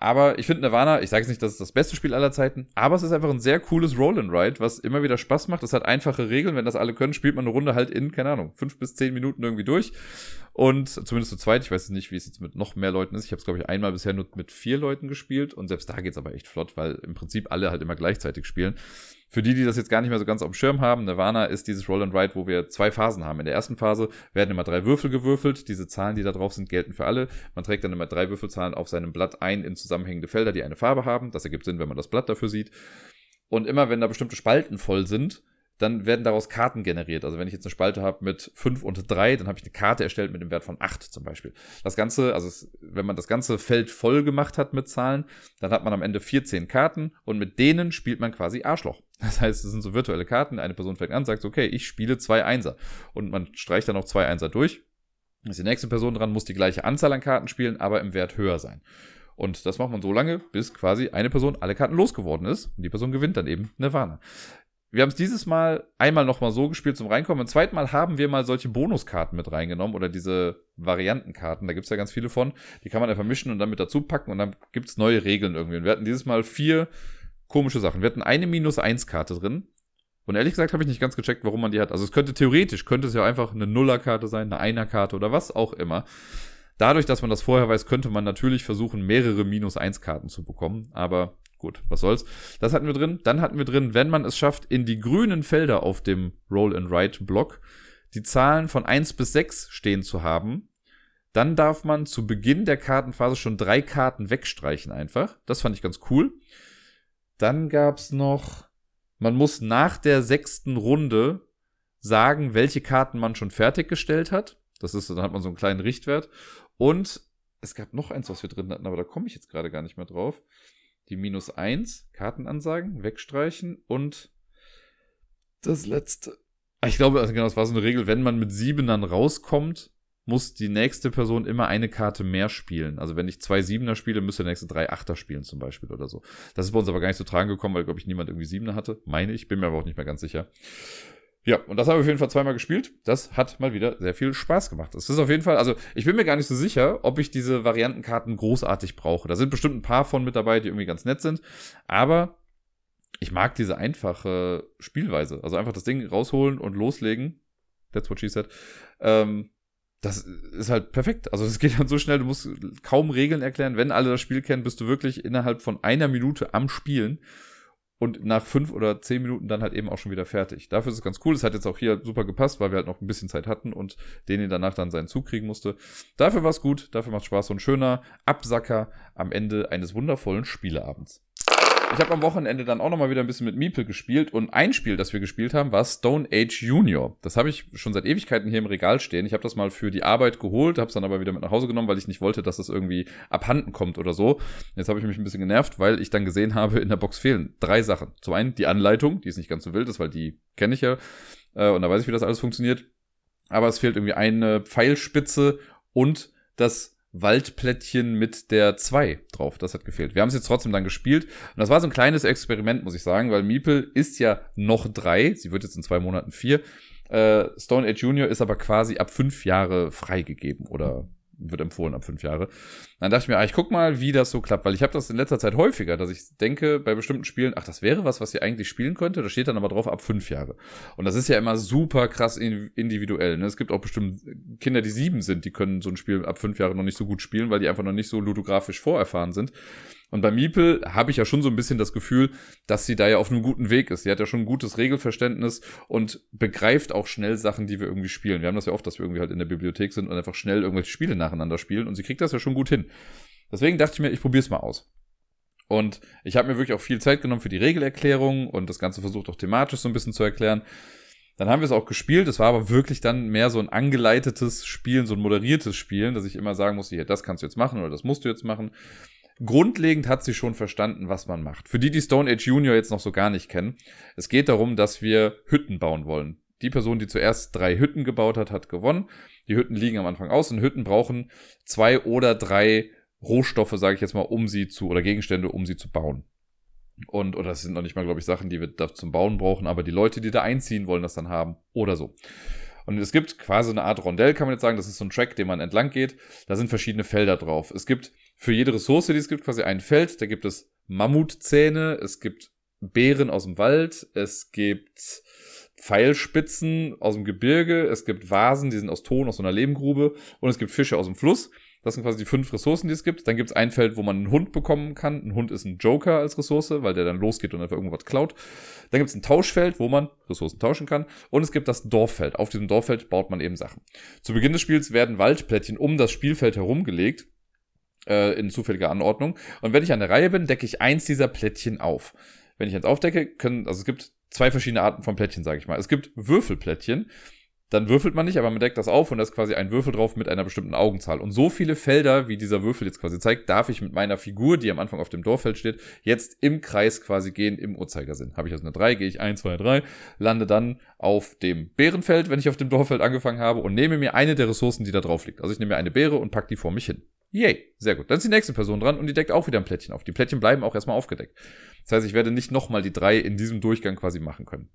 Speaker 1: Aber ich finde Nirvana, ich sage jetzt nicht, dass es das beste Spiel aller Zeiten, aber es ist einfach ein sehr cooles Roll and Ride, was immer wieder Spaß macht. Es hat einfache Regeln. Wenn das alle können, spielt man eine Runde halt in, keine Ahnung, fünf bis zehn Minuten irgendwie durch. Und zumindest zu zweit, ich weiß nicht, wie es jetzt mit noch mehr Leuten ist. Ich habe es, glaube ich, einmal bisher nur mit vier Leuten gespielt. Und selbst da geht's aber echt flott, weil im Prinzip alle halt immer gleichzeitig spielen. Für die, die das jetzt gar nicht mehr so ganz auf dem Schirm haben, Nirvana ist dieses Roll and Ride, wo wir zwei Phasen haben. In der ersten Phase werden immer drei Würfel gewürfelt. Diese Zahlen, die da drauf sind, gelten für alle. Man trägt dann immer drei Würfelzahlen auf seinem Blatt ein in zusammenhängende Felder, die eine Farbe haben. Das ergibt Sinn, wenn man das Blatt dafür sieht. Und immer wenn da bestimmte Spalten voll sind, dann werden daraus Karten generiert. Also wenn ich jetzt eine Spalte habe mit 5 und 3, dann habe ich eine Karte erstellt mit dem Wert von 8 zum Beispiel. Das Ganze, also es, wenn man das ganze Feld voll gemacht hat mit Zahlen, dann hat man am Ende 14 Karten und mit denen spielt man quasi Arschloch. Das heißt, es sind so virtuelle Karten. Eine Person fängt an, sagt, okay, ich spiele zwei Einser. Und man streicht dann noch zwei Einser durch. Ist die nächste Person dran, muss die gleiche Anzahl an Karten spielen, aber im Wert höher sein. Und das macht man so lange, bis quasi eine Person alle Karten losgeworden ist. Und die Person gewinnt dann eben Nirvana. Wir haben es dieses Mal einmal nochmal so gespielt zum Reinkommen. Ein zweites Mal haben wir mal solche Bonuskarten mit reingenommen oder diese Variantenkarten. Da gibt's ja ganz viele von. Die kann man einfach mischen und dann mit dazu packen und dann gibt's neue Regeln irgendwie. Und wir hatten dieses Mal vier komische Sachen. Wir hatten eine Minus-1-Karte drin. Und ehrlich gesagt habe ich nicht ganz gecheckt, warum man die hat. Also es könnte theoretisch, könnte es ja einfach eine Nuller-Karte sein, eine Einer-Karte oder was auch immer. Dadurch, dass man das vorher weiß, könnte man natürlich versuchen, mehrere Minus-1-Karten zu bekommen. Aber Gut, was soll's. Das hatten wir drin. Dann hatten wir drin, wenn man es schafft, in die grünen Felder auf dem Roll and Write Block die Zahlen von 1 bis 6 stehen zu haben, dann darf man zu Beginn der Kartenphase schon drei Karten wegstreichen einfach. Das fand ich ganz cool. Dann gab's noch, man muss nach der sechsten Runde sagen, welche Karten man schon fertiggestellt hat. Das ist, dann hat man so einen kleinen Richtwert. Und es gab noch eins, was wir drin hatten, aber da komme ich jetzt gerade gar nicht mehr drauf die minus 1, Kartenansagen, wegstreichen und das letzte. Ich glaube, also genau, das war so eine Regel, wenn man mit Siebenern rauskommt, muss die nächste Person immer eine Karte mehr spielen. Also wenn ich zwei Siebener spiele, müsste der nächste drei Achter spielen zum Beispiel oder so. Das ist bei uns aber gar nicht so tragen gekommen, weil, glaube ich, niemand irgendwie Siebener hatte. Meine ich, bin mir aber auch nicht mehr ganz sicher. Ja, und das haben wir auf jeden Fall zweimal gespielt. Das hat mal wieder sehr viel Spaß gemacht. Es ist auf jeden Fall, also ich bin mir gar nicht so sicher, ob ich diese Variantenkarten großartig brauche. Da sind bestimmt ein paar von mit dabei, die irgendwie ganz nett sind. Aber ich mag diese einfache Spielweise. Also einfach das Ding rausholen und loslegen. That's what she said. Ähm, das ist halt perfekt. Also es geht dann so schnell, du musst kaum Regeln erklären. Wenn alle das Spiel kennen, bist du wirklich innerhalb von einer Minute am Spielen und nach fünf oder zehn Minuten dann halt eben auch schon wieder fertig. Dafür ist es ganz cool. Es hat jetzt auch hier super gepasst, weil wir halt noch ein bisschen Zeit hatten und den danach dann seinen Zug kriegen musste. Dafür war es gut, dafür macht Spaß. Ein schöner Absacker am Ende eines wundervollen Spieleabends. Ich habe am Wochenende dann auch nochmal wieder ein bisschen mit Meeple gespielt und ein Spiel, das wir gespielt haben, war Stone Age Junior. Das habe ich schon seit Ewigkeiten hier im Regal stehen. Ich habe das mal für die Arbeit geholt, habe es dann aber wieder mit nach Hause genommen, weil ich nicht wollte, dass das irgendwie abhanden kommt oder so. Jetzt habe ich mich ein bisschen genervt, weil ich dann gesehen habe, in der Box fehlen drei Sachen. Zum einen die Anleitung, die ist nicht ganz so wild ist, weil die kenne ich ja äh, und da weiß ich, wie das alles funktioniert. Aber es fehlt irgendwie eine Pfeilspitze und das Waldplättchen mit der 2 drauf. Das hat gefehlt. Wir haben es jetzt trotzdem dann gespielt. Und das war so ein kleines Experiment, muss ich sagen, weil Meeple ist ja noch drei. Sie wird jetzt in zwei Monaten vier. Äh, Stone Age Junior ist aber quasi ab fünf Jahre freigegeben oder wird empfohlen ab fünf Jahre. Dann dachte ich mir, ah, ich guck mal, wie das so klappt, weil ich habe das in letzter Zeit häufiger, dass ich denke, bei bestimmten Spielen, ach, das wäre was, was ihr eigentlich spielen könnte. Da steht dann aber drauf ab fünf Jahre. Und das ist ja immer super krass individuell. Ne? Es gibt auch bestimmt Kinder, die sieben sind, die können so ein Spiel ab fünf Jahre noch nicht so gut spielen, weil die einfach noch nicht so ludografisch vorerfahren sind. Und bei Miepel habe ich ja schon so ein bisschen das Gefühl, dass sie da ja auf einem guten Weg ist. Sie hat ja schon ein gutes Regelverständnis und begreift auch schnell Sachen, die wir irgendwie spielen. Wir haben das ja oft, dass wir irgendwie halt in der Bibliothek sind und einfach schnell irgendwelche Spiele nacheinander spielen und sie kriegt das ja schon gut hin. Deswegen dachte ich mir, ich probiere es mal aus. Und ich habe mir wirklich auch viel Zeit genommen für die Regelerklärung und das Ganze versucht auch thematisch so ein bisschen zu erklären. Dann haben wir es auch gespielt. Es war aber wirklich dann mehr so ein angeleitetes Spielen, so ein moderiertes Spielen, dass ich immer sagen musste, hier, das kannst du jetzt machen oder das musst du jetzt machen grundlegend hat sie schon verstanden, was man macht. Für die, die Stone Age Junior jetzt noch so gar nicht kennen, es geht darum, dass wir Hütten bauen wollen. Die Person, die zuerst drei Hütten gebaut hat, hat gewonnen. Die Hütten liegen am Anfang aus und Hütten brauchen zwei oder drei Rohstoffe, sage ich jetzt mal, um sie zu, oder Gegenstände, um sie zu bauen. Und, oder das sind noch nicht mal, glaube ich, Sachen, die wir da zum Bauen brauchen, aber die Leute, die da einziehen, wollen das dann haben oder so. Und es gibt quasi eine Art Rondell, kann man jetzt sagen, das ist so ein Track, den man entlang geht. Da sind verschiedene Felder drauf. Es gibt für jede Ressource, die es gibt, quasi ein Feld. Da gibt es Mammutzähne, es gibt Beeren aus dem Wald, es gibt Pfeilspitzen aus dem Gebirge, es gibt Vasen, die sind aus Ton, aus so einer Lehmgrube und es gibt Fische aus dem Fluss. Das sind quasi die fünf Ressourcen, die es gibt. Dann gibt es ein Feld, wo man einen Hund bekommen kann. Ein Hund ist ein Joker als Ressource, weil der dann losgeht und einfach irgendwas klaut. Dann gibt es ein Tauschfeld, wo man Ressourcen tauschen kann. Und es gibt das Dorffeld. Auf diesem Dorffeld baut man eben Sachen. Zu Beginn des Spiels werden Waldplättchen um das Spielfeld herumgelegt äh, in zufälliger Anordnung. Und wenn ich an der Reihe bin, decke ich eins dieser Plättchen auf. Wenn ich eins aufdecke, können, also es gibt zwei verschiedene Arten von Plättchen, sage ich mal. Es gibt Würfelplättchen dann würfelt man nicht, aber man deckt das auf und da ist quasi ein Würfel drauf mit einer bestimmten Augenzahl. Und so viele Felder, wie dieser Würfel jetzt quasi zeigt, darf ich mit meiner Figur, die am Anfang auf dem Dorffeld steht, jetzt im Kreis quasi gehen im Uhrzeigersinn. Habe ich also eine 3, gehe ich 1, 2, 3, lande dann auf dem Bärenfeld, wenn ich auf dem Dorffeld angefangen habe und nehme mir eine der Ressourcen, die da drauf liegt. Also ich nehme mir eine Beere und pack die vor mich hin. Yay, sehr gut. Dann ist die nächste Person dran und die deckt auch wieder ein Plättchen auf. Die Plättchen bleiben auch erstmal aufgedeckt. Das heißt, ich werde nicht nochmal die drei in diesem Durchgang quasi machen können.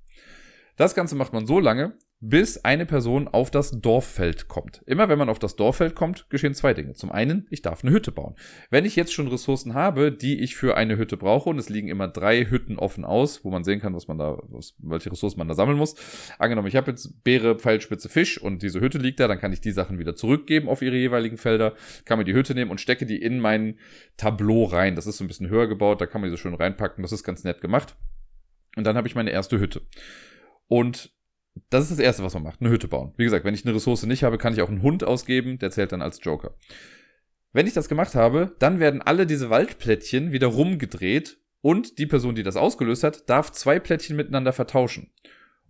Speaker 1: Das Ganze macht man so lange, bis eine Person auf das Dorffeld kommt. Immer wenn man auf das Dorffeld kommt, geschehen zwei Dinge. Zum einen, ich darf eine Hütte bauen. Wenn ich jetzt schon Ressourcen habe, die ich für eine Hütte brauche, und es liegen immer drei Hütten offen aus, wo man sehen kann, was man da, was, welche Ressourcen man da sammeln muss. Angenommen, ich habe jetzt Beere, Pfeilspitze, Fisch und diese Hütte liegt da, dann kann ich die Sachen wieder zurückgeben auf ihre jeweiligen Felder, kann mir die Hütte nehmen und stecke die in mein Tableau rein. Das ist so ein bisschen höher gebaut, da kann man die so schön reinpacken, das ist ganz nett gemacht. Und dann habe ich meine erste Hütte. Und das ist das Erste, was man macht, eine Hütte bauen. Wie gesagt, wenn ich eine Ressource nicht habe, kann ich auch einen Hund ausgeben, der zählt dann als Joker. Wenn ich das gemacht habe, dann werden alle diese Waldplättchen wieder rumgedreht und die Person, die das ausgelöst hat, darf zwei Plättchen miteinander vertauschen.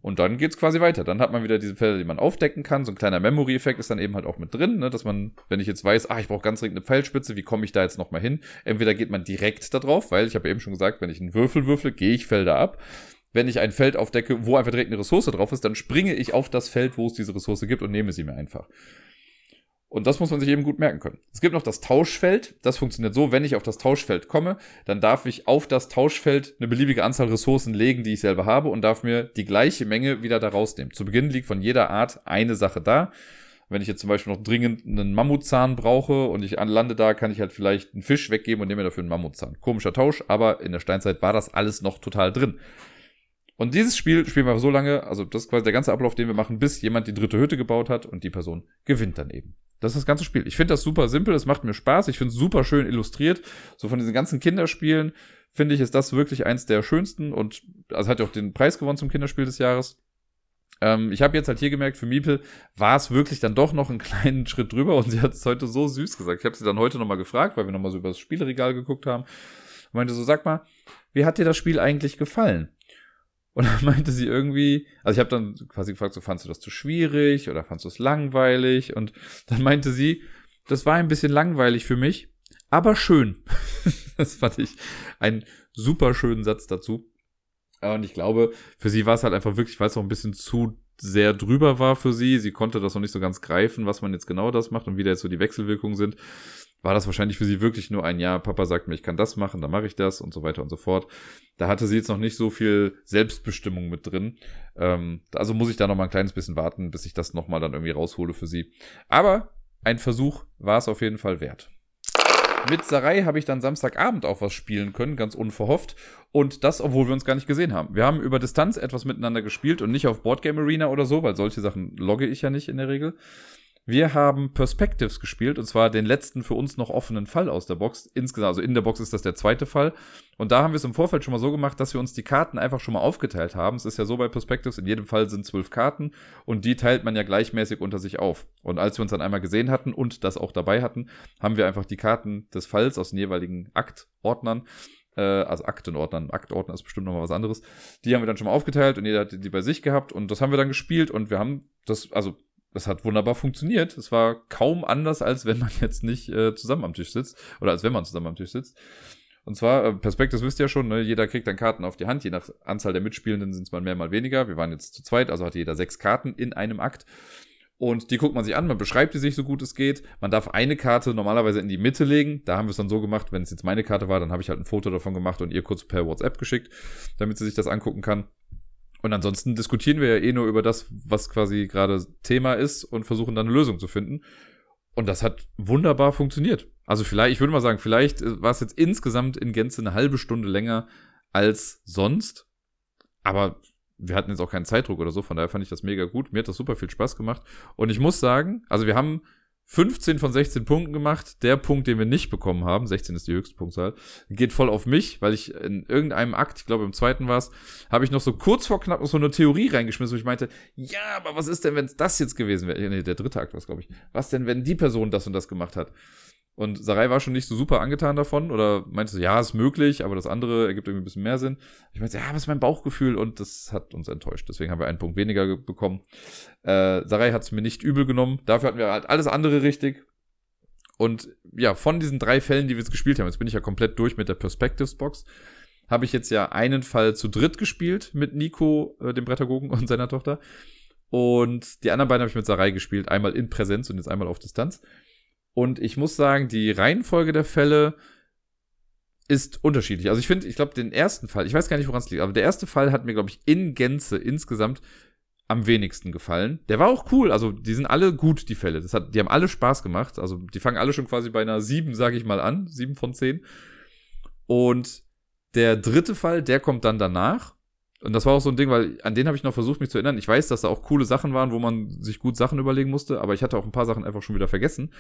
Speaker 1: Und dann geht's quasi weiter. Dann hat man wieder diese Felder, die man aufdecken kann. So ein kleiner Memory-Effekt ist dann eben halt auch mit drin, ne? dass man, wenn ich jetzt weiß, ah, ich brauche ganz dringend eine Pfeilspitze, wie komme ich da jetzt nochmal hin? Entweder geht man direkt da drauf, weil ich habe eben schon gesagt, wenn ich einen Würfel würfle, gehe ich Felder ab wenn ich ein Feld aufdecke, wo einfach direkt eine Ressource drauf ist, dann springe ich auf das Feld, wo es diese Ressource gibt und nehme sie mir einfach. Und das muss man sich eben gut merken können. Es gibt noch das Tauschfeld. Das funktioniert so, wenn ich auf das Tauschfeld komme, dann darf ich auf das Tauschfeld eine beliebige Anzahl Ressourcen legen, die ich selber habe und darf mir die gleiche Menge wieder da rausnehmen. Zu Beginn liegt von jeder Art eine Sache da. Wenn ich jetzt zum Beispiel noch dringend einen Mammutzahn brauche und ich lande da, kann ich halt vielleicht einen Fisch weggeben und nehme mir dafür einen Mammutzahn. Komischer Tausch, aber in der Steinzeit war das alles noch total drin. Und dieses Spiel spielen wir so lange, also das ist quasi der ganze Ablauf, den wir machen, bis jemand die dritte Hütte gebaut hat und die Person gewinnt dann eben. Das ist das ganze Spiel. Ich finde das super simpel, es macht mir Spaß, ich finde es super schön illustriert. So von diesen ganzen Kinderspielen finde ich, ist das wirklich eins der schönsten und also hat ja auch den Preis gewonnen zum Kinderspiel des Jahres. Ähm, ich habe jetzt halt hier gemerkt, für Miepel war es wirklich dann doch noch einen kleinen Schritt drüber und sie hat es heute so süß gesagt. Ich habe sie dann heute nochmal gefragt, weil wir nochmal so über das Spielregal geguckt haben. Meinte so, sag mal, wie hat dir das Spiel eigentlich gefallen? Und dann meinte sie irgendwie, also ich habe dann quasi gefragt, so fandst du das zu schwierig oder fandst du es langweilig? Und dann meinte sie, das war ein bisschen langweilig für mich, aber schön. das fand ich einen super schönen Satz dazu. Und ich glaube, für sie war es halt einfach wirklich, weil es auch ein bisschen zu sehr drüber war für sie. Sie konnte das noch nicht so ganz greifen, was man jetzt genau das macht und wie da jetzt so die Wechselwirkungen sind war das wahrscheinlich für sie wirklich nur ein Jahr. Papa sagt mir, ich kann das machen, dann mache ich das und so weiter und so fort. Da hatte sie jetzt noch nicht so viel Selbstbestimmung mit drin. Ähm, also muss ich da noch mal ein kleines bisschen warten, bis ich das noch mal dann irgendwie raushole für sie. Aber ein Versuch war es auf jeden Fall wert. Mit Sarai habe ich dann Samstagabend auch was spielen können, ganz unverhofft. Und das, obwohl wir uns gar nicht gesehen haben. Wir haben über Distanz etwas miteinander gespielt und nicht auf Boardgame Arena oder so, weil solche Sachen logge ich ja nicht in der Regel. Wir haben Perspectives gespielt und zwar den letzten für uns noch offenen Fall aus der Box. Insgesamt, also in der Box ist das der zweite Fall. Und da haben wir es im Vorfeld schon mal so gemacht, dass wir uns die Karten einfach schon mal aufgeteilt haben. Es ist ja so bei Perspectives, in jedem Fall sind zwölf Karten und die teilt man ja gleichmäßig unter sich auf. Und als wir uns dann einmal gesehen hatten und das auch dabei hatten, haben wir einfach die Karten des Falls aus den jeweiligen Aktordnern äh, also Aktenordnern, Aktordner ist bestimmt nochmal was anderes. Die haben wir dann schon mal aufgeteilt und jeder hat die bei sich gehabt und das haben wir dann gespielt und wir haben das, also das hat wunderbar funktioniert. Es war kaum anders, als wenn man jetzt nicht äh, zusammen am Tisch sitzt. Oder als wenn man zusammen am Tisch sitzt. Und zwar, äh, Perspektiv wisst ihr ja schon, ne? jeder kriegt dann Karten auf die Hand. Je nach Anzahl der Mitspielenden sind es mal mehr, mal weniger. Wir waren jetzt zu zweit, also hatte jeder sechs Karten in einem Akt. Und die guckt man sich an, man beschreibt die sich so gut es geht. Man darf eine Karte normalerweise in die Mitte legen. Da haben wir es dann so gemacht, wenn es jetzt meine Karte war, dann habe ich halt ein Foto davon gemacht und ihr kurz per WhatsApp geschickt, damit sie sich das angucken kann. Und ansonsten diskutieren wir ja eh nur über das, was quasi gerade Thema ist und versuchen dann eine Lösung zu finden. Und das hat wunderbar funktioniert. Also vielleicht, ich würde mal sagen, vielleicht war es jetzt insgesamt in Gänze eine halbe Stunde länger als sonst. Aber wir hatten jetzt auch keinen Zeitdruck oder so, von daher fand ich das mega gut. Mir hat das super viel Spaß gemacht. Und ich muss sagen, also wir haben 15 von 16 Punkten gemacht. Der Punkt, den wir nicht bekommen haben, 16 ist die höchste Punktzahl, geht voll auf mich, weil ich in irgendeinem Akt, ich glaube im zweiten war es, habe ich noch so kurz vor knapp noch so eine Theorie reingeschmissen, wo ich meinte, ja, aber was ist denn, wenn es das jetzt gewesen wäre? Nee, der dritte Akt war es, glaube ich. Was denn, wenn die Person das und das gemacht hat? Und Sarai war schon nicht so super angetan davon oder meinte so, ja, ist möglich, aber das andere ergibt irgendwie ein bisschen mehr Sinn. Ich meinte, ja, was ist mein Bauchgefühl? Und das hat uns enttäuscht. Deswegen haben wir einen Punkt weniger bekommen. Äh, Sarai hat es mir nicht übel genommen. Dafür hatten wir halt alles andere richtig. Und ja, von diesen drei Fällen, die wir jetzt gespielt haben, jetzt bin ich ja komplett durch mit der Perspectives Box, habe ich jetzt ja einen Fall zu dritt gespielt mit Nico, äh, dem Brettagogen und seiner Tochter. Und die anderen beiden habe ich mit Sarai gespielt. Einmal in Präsenz und jetzt einmal auf Distanz. Und ich muss sagen, die Reihenfolge der Fälle ist unterschiedlich. Also ich finde, ich glaube, den ersten Fall, ich weiß gar nicht, woran es liegt, aber der erste Fall hat mir, glaube ich, in Gänze insgesamt am wenigsten gefallen. Der war auch cool, also die sind alle gut, die Fälle. Das hat, die haben alle Spaß gemacht. Also die fangen alle schon quasi bei einer 7, sage ich mal, an. 7 von 10. Und der dritte Fall, der kommt dann danach. Und das war auch so ein Ding, weil an den habe ich noch versucht, mich zu erinnern. Ich weiß, dass da auch coole Sachen waren, wo man sich gut Sachen überlegen musste, aber ich hatte auch ein paar Sachen einfach schon wieder vergessen.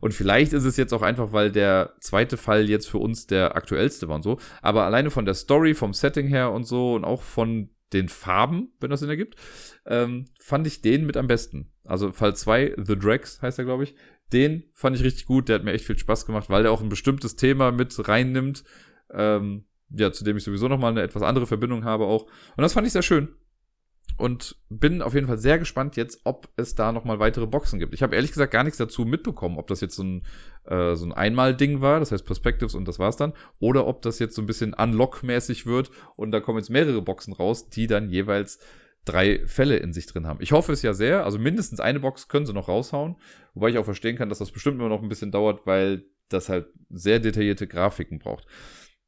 Speaker 1: Und vielleicht ist es jetzt auch einfach, weil der zweite Fall jetzt für uns der aktuellste war und so. Aber alleine von der Story, vom Setting her und so und auch von den Farben, wenn das Sinn ergibt, ähm, fand ich den mit am besten. Also Fall 2, The Drags heißt er, glaube ich. Den fand ich richtig gut, der hat mir echt viel Spaß gemacht, weil der auch ein bestimmtes Thema mit reinnimmt. Ähm, ja, zu dem ich sowieso nochmal eine etwas andere Verbindung habe auch. Und das fand ich sehr schön. Und bin auf jeden Fall sehr gespannt jetzt, ob es da nochmal weitere Boxen gibt. Ich habe ehrlich gesagt gar nichts dazu mitbekommen, ob das jetzt so ein, äh, so ein Einmal-Ding war, das heißt Perspectives und das war's dann, oder ob das jetzt so ein bisschen Unlock-mäßig wird und da kommen jetzt mehrere Boxen raus, die dann jeweils drei Fälle in sich drin haben. Ich hoffe es ja sehr, also mindestens eine Box können sie noch raushauen, wobei ich auch verstehen kann, dass das bestimmt immer noch ein bisschen dauert, weil das halt sehr detaillierte Grafiken braucht.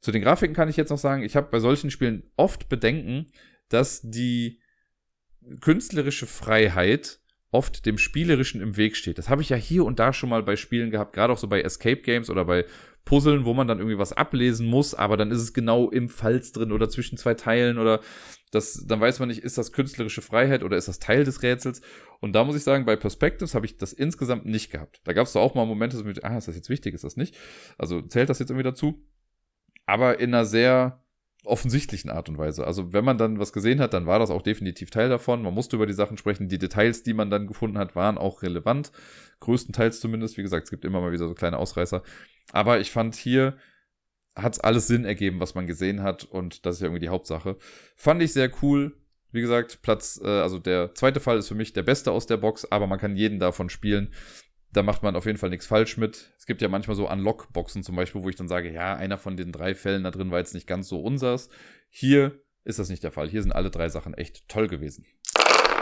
Speaker 1: Zu den Grafiken kann ich jetzt noch sagen, ich habe bei solchen Spielen oft Bedenken, dass die künstlerische Freiheit oft dem Spielerischen im Weg steht. Das habe ich ja hier und da schon mal bei Spielen gehabt, gerade auch so bei Escape Games oder bei Puzzeln, wo man dann irgendwie was ablesen muss, aber dann ist es genau im Falz drin oder zwischen zwei Teilen oder das, dann weiß man nicht, ist das künstlerische Freiheit oder ist das Teil des Rätsels? Und da muss ich sagen, bei Perspectives habe ich das insgesamt nicht gehabt. Da gab es auch mal Momente so mit, ah, ist das jetzt wichtig, ist das nicht? Also zählt das jetzt irgendwie dazu? Aber in einer sehr offensichtlichen Art und Weise. Also wenn man dann was gesehen hat, dann war das auch definitiv Teil davon. Man musste über die Sachen sprechen. Die Details, die man dann gefunden hat, waren auch relevant. Größtenteils zumindest. Wie gesagt, es gibt immer mal wieder so kleine Ausreißer. Aber ich fand hier hat es alles Sinn ergeben, was man gesehen hat. Und das ist ja irgendwie die Hauptsache. Fand ich sehr cool. Wie gesagt, Platz, äh, also der zweite Fall ist für mich der beste aus der Box, aber man kann jeden davon spielen da macht man auf jeden Fall nichts falsch mit. Es gibt ja manchmal so Unlock-Boxen zum Beispiel, wo ich dann sage, ja, einer von den drei Fällen da drin war jetzt nicht ganz so unsers. Hier ist das nicht der Fall. Hier sind alle drei Sachen echt toll gewesen.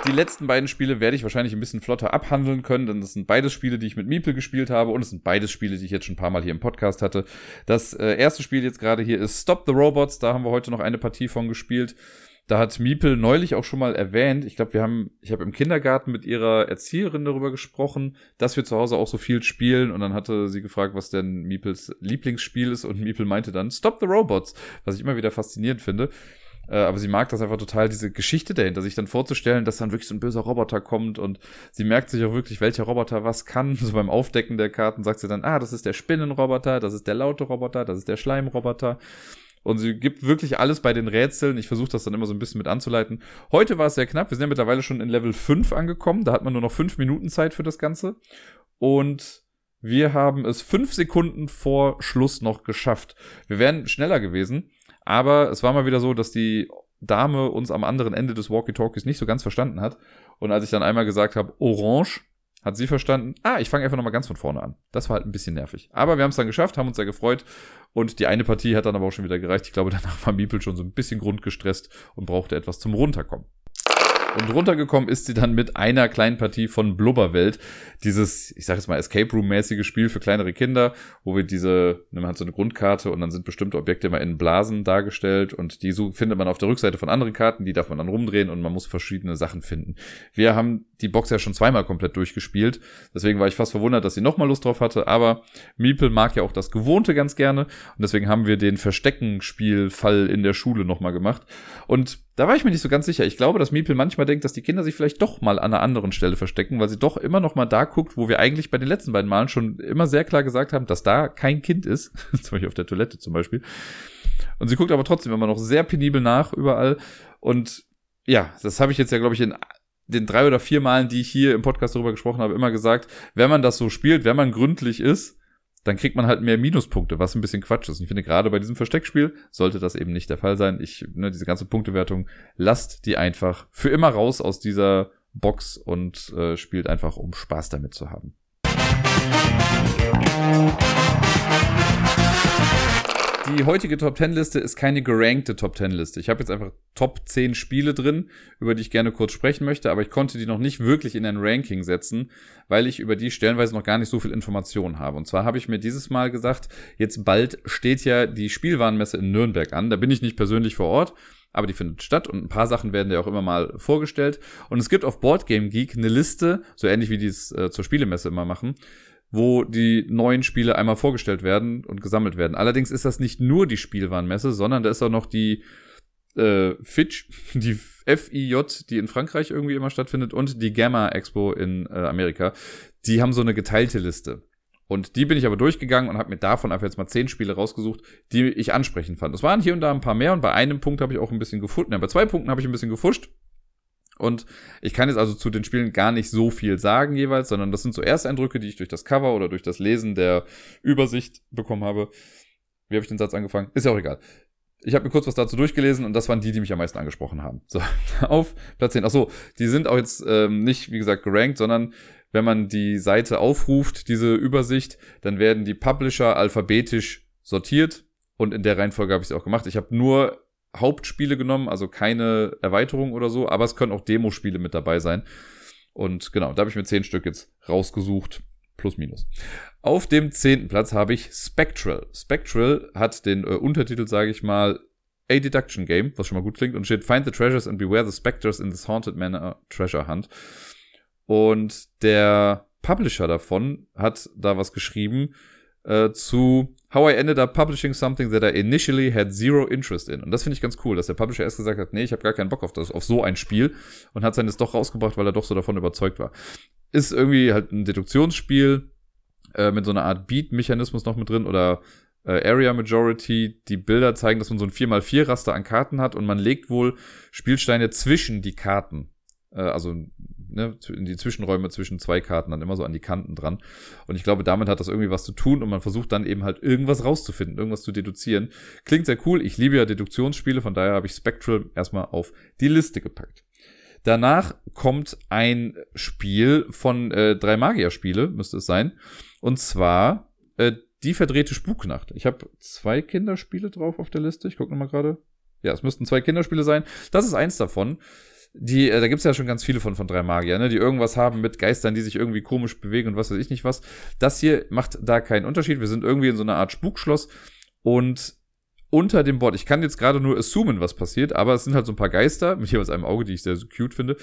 Speaker 1: Die letzten beiden Spiele werde ich wahrscheinlich ein bisschen flotter abhandeln können, denn das sind beides Spiele, die ich mit Miepel gespielt habe und es sind beides Spiele, die ich jetzt schon ein paar Mal hier im Podcast hatte. Das äh, erste Spiel jetzt gerade hier ist Stop the Robots, da haben wir heute noch eine Partie von gespielt. Da hat Miepel neulich auch schon mal erwähnt, ich glaube, wir haben, ich habe im Kindergarten mit ihrer Erzieherin darüber gesprochen, dass wir zu Hause auch so viel spielen und dann hatte sie gefragt, was denn Miepels Lieblingsspiel ist und Miepel meinte dann Stop the Robots, was ich immer wieder faszinierend finde. Äh, aber sie mag das einfach total, diese Geschichte dahinter, sich dann vorzustellen, dass dann wirklich so ein böser Roboter kommt und sie merkt sich auch wirklich, welcher Roboter was kann. So beim Aufdecken der Karten sagt sie dann, ah, das ist der Spinnenroboter, das ist der laute Roboter, das ist der Schleimroboter. Und sie gibt wirklich alles bei den Rätseln. Ich versuche das dann immer so ein bisschen mit anzuleiten. Heute war es sehr knapp. Wir sind ja mittlerweile schon in Level 5 angekommen. Da hat man nur noch 5 Minuten Zeit für das Ganze. Und wir haben es 5 Sekunden vor Schluss noch geschafft. Wir wären schneller gewesen. Aber es war mal wieder so, dass die Dame uns am anderen Ende des Walkie-Talkies nicht so ganz verstanden hat. Und als ich dann einmal gesagt habe, Orange, hat sie verstanden, ah, ich fange einfach nochmal ganz von vorne an. Das war halt ein bisschen nervig. Aber wir haben es dann geschafft, haben uns sehr gefreut. Und die eine Partie hat dann aber auch schon wieder gereicht. Ich glaube, danach war Miepel schon so ein bisschen grundgestresst und brauchte etwas zum Runterkommen. Und runtergekommen ist sie dann mit einer kleinen Partie von Blubberwelt. Dieses, ich sage jetzt mal, Escape Room-mäßige Spiel für kleinere Kinder, wo wir diese, man hat so eine Grundkarte und dann sind bestimmte Objekte immer in Blasen dargestellt und die so findet man auf der Rückseite von anderen Karten, die darf man dann rumdrehen und man muss verschiedene Sachen finden. Wir haben die Box ja schon zweimal komplett durchgespielt, deswegen war ich fast verwundert, dass sie nochmal Lust drauf hatte, aber Miepel mag ja auch das Gewohnte ganz gerne und deswegen haben wir den Versteckenspielfall in der Schule nochmal gemacht und da war ich mir nicht so ganz sicher. Ich glaube, dass Miepel manchmal denkt, dass die Kinder sich vielleicht doch mal an einer anderen Stelle verstecken, weil sie doch immer noch mal da guckt, wo wir eigentlich bei den letzten beiden Malen schon immer sehr klar gesagt haben, dass da kein Kind ist. zum Beispiel auf der Toilette zum Beispiel. Und sie guckt aber trotzdem immer noch sehr penibel nach überall. Und ja, das habe ich jetzt ja, glaube ich, in den drei oder vier Malen, die ich hier im Podcast darüber gesprochen habe, immer gesagt, wenn man das so spielt, wenn man gründlich ist, dann kriegt man halt mehr Minuspunkte, was ein bisschen Quatsch ist. Und ich finde, gerade bei diesem Versteckspiel sollte das eben nicht der Fall sein. Ich, ne, diese ganze Punktewertung, lasst die einfach für immer raus aus dieser Box und äh, spielt einfach, um Spaß damit zu haben. Die heutige Top 10 Liste ist keine gerankte Top 10 Liste. Ich habe jetzt einfach Top 10 Spiele drin, über die ich gerne kurz sprechen möchte, aber ich konnte die noch nicht wirklich in ein Ranking setzen, weil ich über die stellenweise noch gar nicht so viel Informationen habe. Und zwar habe ich mir dieses Mal gesagt, jetzt bald steht ja die Spielwarenmesse in Nürnberg an. Da bin ich nicht persönlich vor Ort, aber die findet statt und ein paar Sachen werden ja auch immer mal vorgestellt. Und es gibt auf Boardgame Geek eine Liste, so ähnlich wie die es äh, zur Spielemesse immer machen, wo die neuen Spiele einmal vorgestellt werden und gesammelt werden. Allerdings ist das nicht nur die Spielwarenmesse, sondern da ist auch noch die äh, Fitch, die FIJ, die in Frankreich irgendwie immer stattfindet, und die Gamma Expo in äh, Amerika. Die haben so eine geteilte Liste. Und die bin ich aber durchgegangen und habe mir davon einfach jetzt mal zehn Spiele rausgesucht, die ich ansprechend fand. Es waren hier und da ein paar mehr und bei einem Punkt habe ich auch ein bisschen gefunden. Ja, bei zwei Punkten habe ich ein bisschen gefuscht. Und ich kann jetzt also zu den Spielen gar nicht so viel sagen jeweils, sondern das sind so Ersteindrücke, die ich durch das Cover oder durch das Lesen der Übersicht bekommen habe. Wie habe ich den Satz angefangen? Ist ja auch egal. Ich habe mir kurz was dazu durchgelesen und das waren die, die mich am meisten angesprochen haben. So, auf Platz 10. Achso, die sind auch jetzt ähm, nicht, wie gesagt, gerankt, sondern wenn man die Seite aufruft, diese Übersicht, dann werden die Publisher alphabetisch sortiert und in der Reihenfolge habe ich es auch gemacht. Ich habe nur Hauptspiele genommen, also keine Erweiterung oder so, aber es können auch Demospiele mit dabei sein. Und genau, da habe ich mir zehn Stück jetzt rausgesucht. Plus minus. Auf dem zehnten Platz habe ich Spectral. Spectral hat den äh, Untertitel, sage ich mal, A Deduction Game, was schon mal gut klingt, und steht Find the Treasures and Beware the Specters in this Haunted Manor Treasure Hunt. Und der Publisher davon hat da was geschrieben äh, zu How I ended up publishing something that I initially had zero interest in. Und das finde ich ganz cool, dass der Publisher erst gesagt hat, nee, ich habe gar keinen Bock auf das, auf so ein Spiel und hat seines doch rausgebracht, weil er doch so davon überzeugt war. Ist irgendwie halt ein Deduktionsspiel äh, mit so einer Art Beat-Mechanismus noch mit drin oder äh, Area Majority. Die Bilder zeigen, dass man so ein 4x4-Raster an Karten hat und man legt wohl Spielsteine zwischen die Karten. Äh, also ne, in die Zwischenräume zwischen zwei Karten dann immer so an die Kanten dran. Und ich glaube, damit hat das irgendwie was zu tun und man versucht dann eben halt irgendwas rauszufinden, irgendwas zu deduzieren. Klingt sehr cool. Ich liebe ja Deduktionsspiele, von daher habe ich Spectral erstmal auf die Liste gepackt. Danach kommt ein Spiel von äh, drei Magier-Spiele, müsste es sein. Und zwar äh, die verdrehte Spuknacht. Ich habe zwei Kinderspiele drauf auf der Liste. Ich gucke nochmal gerade. Ja, es müssten zwei Kinderspiele sein. Das ist eins davon die, äh, da gibt's ja schon ganz viele von, von drei Magier, ne, die irgendwas haben mit Geistern, die sich irgendwie komisch bewegen und was weiß ich nicht was. Das hier macht da keinen Unterschied. Wir sind irgendwie in so einer Art Spukschloss und unter dem Board, ich kann jetzt gerade nur assumen, was passiert, aber es sind halt so ein paar Geister, mit jeweils einem Auge, die ich sehr so cute finde,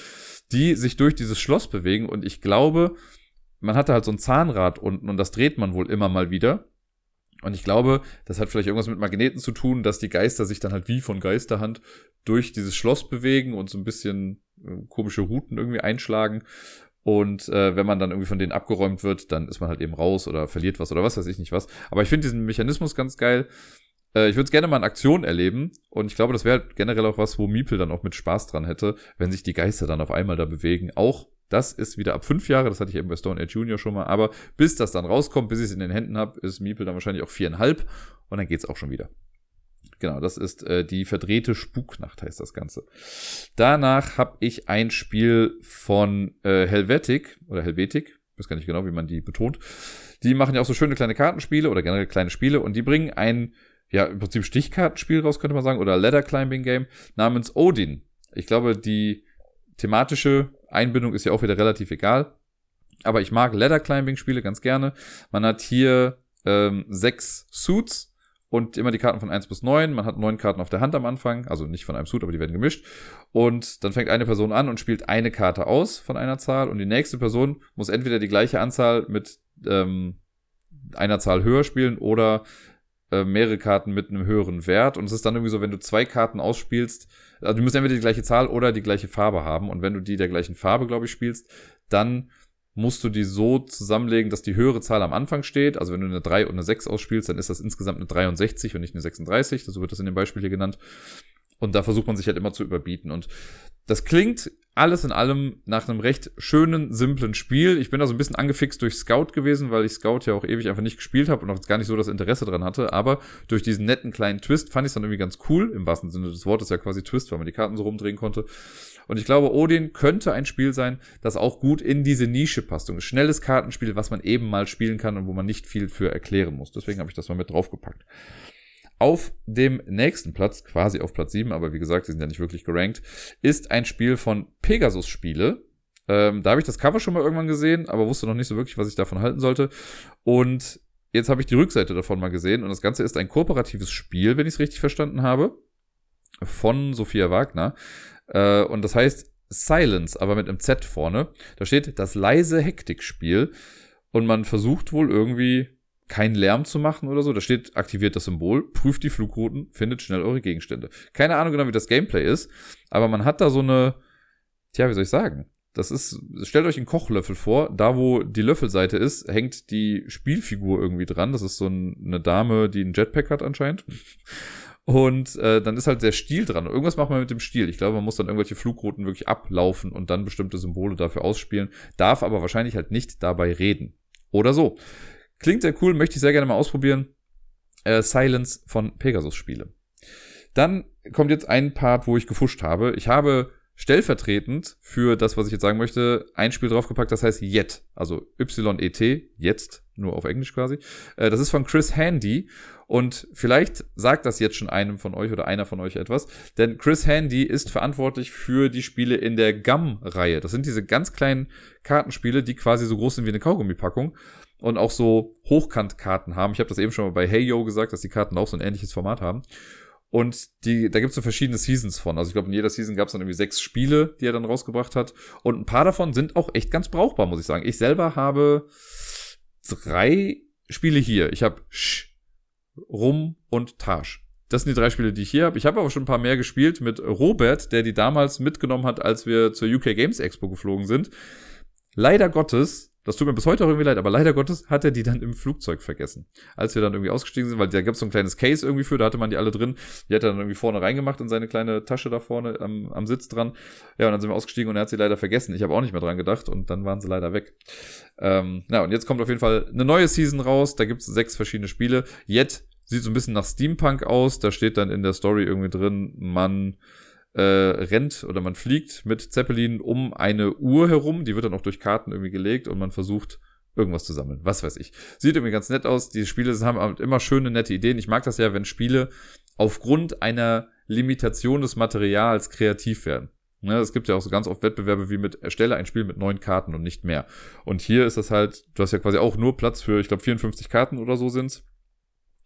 Speaker 1: die sich durch dieses Schloss bewegen und ich glaube, man hatte halt so ein Zahnrad unten und das dreht man wohl immer mal wieder. Und ich glaube, das hat vielleicht irgendwas mit Magneten zu tun, dass die Geister sich dann halt wie von Geisterhand durch dieses Schloss bewegen und so ein bisschen äh, komische Routen irgendwie einschlagen. Und äh, wenn man dann irgendwie von denen abgeräumt wird, dann ist man halt eben raus oder verliert was oder was weiß ich nicht was. Aber ich finde diesen Mechanismus ganz geil. Äh, ich würde es gerne mal in Aktion erleben. Und ich glaube, das wäre halt generell auch was, wo Miepel dann auch mit Spaß dran hätte, wenn sich die Geister dann auf einmal da bewegen. Auch das ist wieder ab fünf Jahre, das hatte ich eben bei Stone Age Junior schon mal, aber bis das dann rauskommt, bis ich es in den Händen habe, ist Miepel dann wahrscheinlich auch viereinhalb und dann geht's auch schon wieder. Genau, das ist äh, die verdrehte Spuknacht, heißt das Ganze. Danach habe ich ein Spiel von äh, Helvetic oder Helvetic, weiß gar nicht genau, wie man die betont. Die machen ja auch so schöne kleine Kartenspiele oder generell kleine Spiele und die bringen ein, ja, im Prinzip Stichkartenspiel raus, könnte man sagen, oder Ladder Climbing Game namens Odin. Ich glaube, die thematische Einbindung ist ja auch wieder relativ egal. Aber ich mag Ladder Climbing Spiele ganz gerne. Man hat hier ähm, sechs Suits und immer die Karten von 1 bis 9. Man hat neun Karten auf der Hand am Anfang, also nicht von einem Suit, aber die werden gemischt. Und dann fängt eine Person an und spielt eine Karte aus von einer Zahl und die nächste Person muss entweder die gleiche Anzahl mit ähm, einer Zahl höher spielen oder äh, mehrere Karten mit einem höheren Wert. Und es ist dann irgendwie so, wenn du zwei Karten ausspielst, also du musst entweder die gleiche Zahl oder die gleiche Farbe haben. Und wenn du die der gleichen Farbe, glaube ich, spielst, dann musst du die so zusammenlegen, dass die höhere Zahl am Anfang steht. Also wenn du eine 3 und eine 6 ausspielst, dann ist das insgesamt eine 63 und nicht eine 36. So wird das in dem Beispiel hier genannt. Und da versucht man sich halt immer zu überbieten. Und das klingt alles in allem nach einem recht schönen, simplen Spiel. Ich bin da so ein bisschen angefixt durch Scout gewesen, weil ich Scout ja auch ewig einfach nicht gespielt habe und auch gar nicht so das Interesse dran hatte. Aber durch diesen netten kleinen Twist fand ich es dann irgendwie ganz cool. Im wahrsten Sinne des Wortes ja quasi Twist, weil man die Karten so rumdrehen konnte. Und ich glaube, Odin könnte ein Spiel sein, das auch gut in diese Nische passt. Und ein schnelles Kartenspiel, was man eben mal spielen kann und wo man nicht viel für erklären muss. Deswegen habe ich das mal mit draufgepackt. Auf dem nächsten Platz, quasi auf Platz 7, aber wie gesagt, die sind ja nicht wirklich gerankt, ist ein Spiel von Pegasus Spiele. Ähm, da habe ich das Cover schon mal irgendwann gesehen, aber wusste noch nicht so wirklich, was ich davon halten sollte. Und jetzt habe ich die Rückseite davon mal gesehen und das Ganze ist ein kooperatives Spiel, wenn ich es richtig verstanden habe, von Sophia Wagner. Äh, und das heißt Silence, aber mit einem Z vorne. Da steht das leise Hektikspiel und man versucht wohl irgendwie keinen Lärm zu machen oder so. Da steht, aktiviert das Symbol, prüft die Flugrouten, findet schnell eure Gegenstände. Keine Ahnung genau, wie das Gameplay ist, aber man hat da so eine, tja, wie soll ich sagen? Das ist, stellt euch einen Kochlöffel vor, da wo die Löffelseite ist, hängt die Spielfigur irgendwie dran. Das ist so ein, eine Dame, die einen Jetpack hat anscheinend. Und äh, dann ist halt der Stiel dran. Irgendwas macht man mit dem Stiel. Ich glaube, man muss dann irgendwelche Flugrouten wirklich ablaufen und dann bestimmte Symbole dafür ausspielen, darf aber wahrscheinlich halt nicht dabei reden. Oder so. Klingt sehr cool, möchte ich sehr gerne mal ausprobieren. Äh, Silence von Pegasus Spiele. Dann kommt jetzt ein Part, wo ich gefuscht habe. Ich habe stellvertretend für das, was ich jetzt sagen möchte, ein Spiel draufgepackt, das heißt Yet, also Y-E-T, jetzt, nur auf Englisch quasi. Äh, das ist von Chris Handy und vielleicht sagt das jetzt schon einem von euch oder einer von euch etwas, denn Chris Handy ist verantwortlich für die Spiele in der Gum-Reihe. Das sind diese ganz kleinen Kartenspiele, die quasi so groß sind wie eine Kaugummipackung und auch so Hochkantkarten haben. Ich habe das eben schon mal bei Hey Yo gesagt, dass die Karten auch so ein ähnliches Format haben. Und die, da gibt es so verschiedene Seasons von. Also ich glaube, in jeder Season gab es dann irgendwie sechs Spiele, die er dann rausgebracht hat. Und ein paar davon sind auch echt ganz brauchbar, muss ich sagen. Ich selber habe drei Spiele hier. Ich habe Sch, Rum und Tasch. Das sind die drei Spiele, die ich hier habe. Ich habe aber schon ein paar mehr gespielt mit Robert, der die damals mitgenommen hat, als wir zur UK Games Expo geflogen sind. Leider Gottes das tut mir bis heute auch irgendwie leid, aber leider Gottes hat er die dann im Flugzeug vergessen. Als wir dann irgendwie ausgestiegen sind, weil da gab es so ein kleines Case irgendwie für, da hatte man die alle drin. Die hat er dann irgendwie vorne reingemacht in seine kleine Tasche da vorne am, am Sitz dran. Ja, und dann sind wir ausgestiegen und er hat sie leider vergessen. Ich habe auch nicht mehr dran gedacht und dann waren sie leider weg. Ähm, ja, und jetzt kommt auf jeden Fall eine neue Season raus. Da gibt es sechs verschiedene Spiele. Jet sieht so ein bisschen nach Steampunk aus. Da steht dann in der Story irgendwie drin, man äh, rennt oder man fliegt mit Zeppelin um eine Uhr herum. Die wird dann auch durch Karten irgendwie gelegt und man versucht irgendwas zu sammeln. Was weiß ich. Sieht irgendwie ganz nett aus. Die Spiele haben immer schöne, nette Ideen. Ich mag das ja, wenn Spiele aufgrund einer Limitation des Materials kreativ werden. Ja, es gibt ja auch so ganz oft Wettbewerbe wie mit erstelle ein Spiel mit neun Karten und nicht mehr. Und hier ist das halt, du hast ja quasi auch nur Platz für, ich glaube, 54 Karten oder so sind's.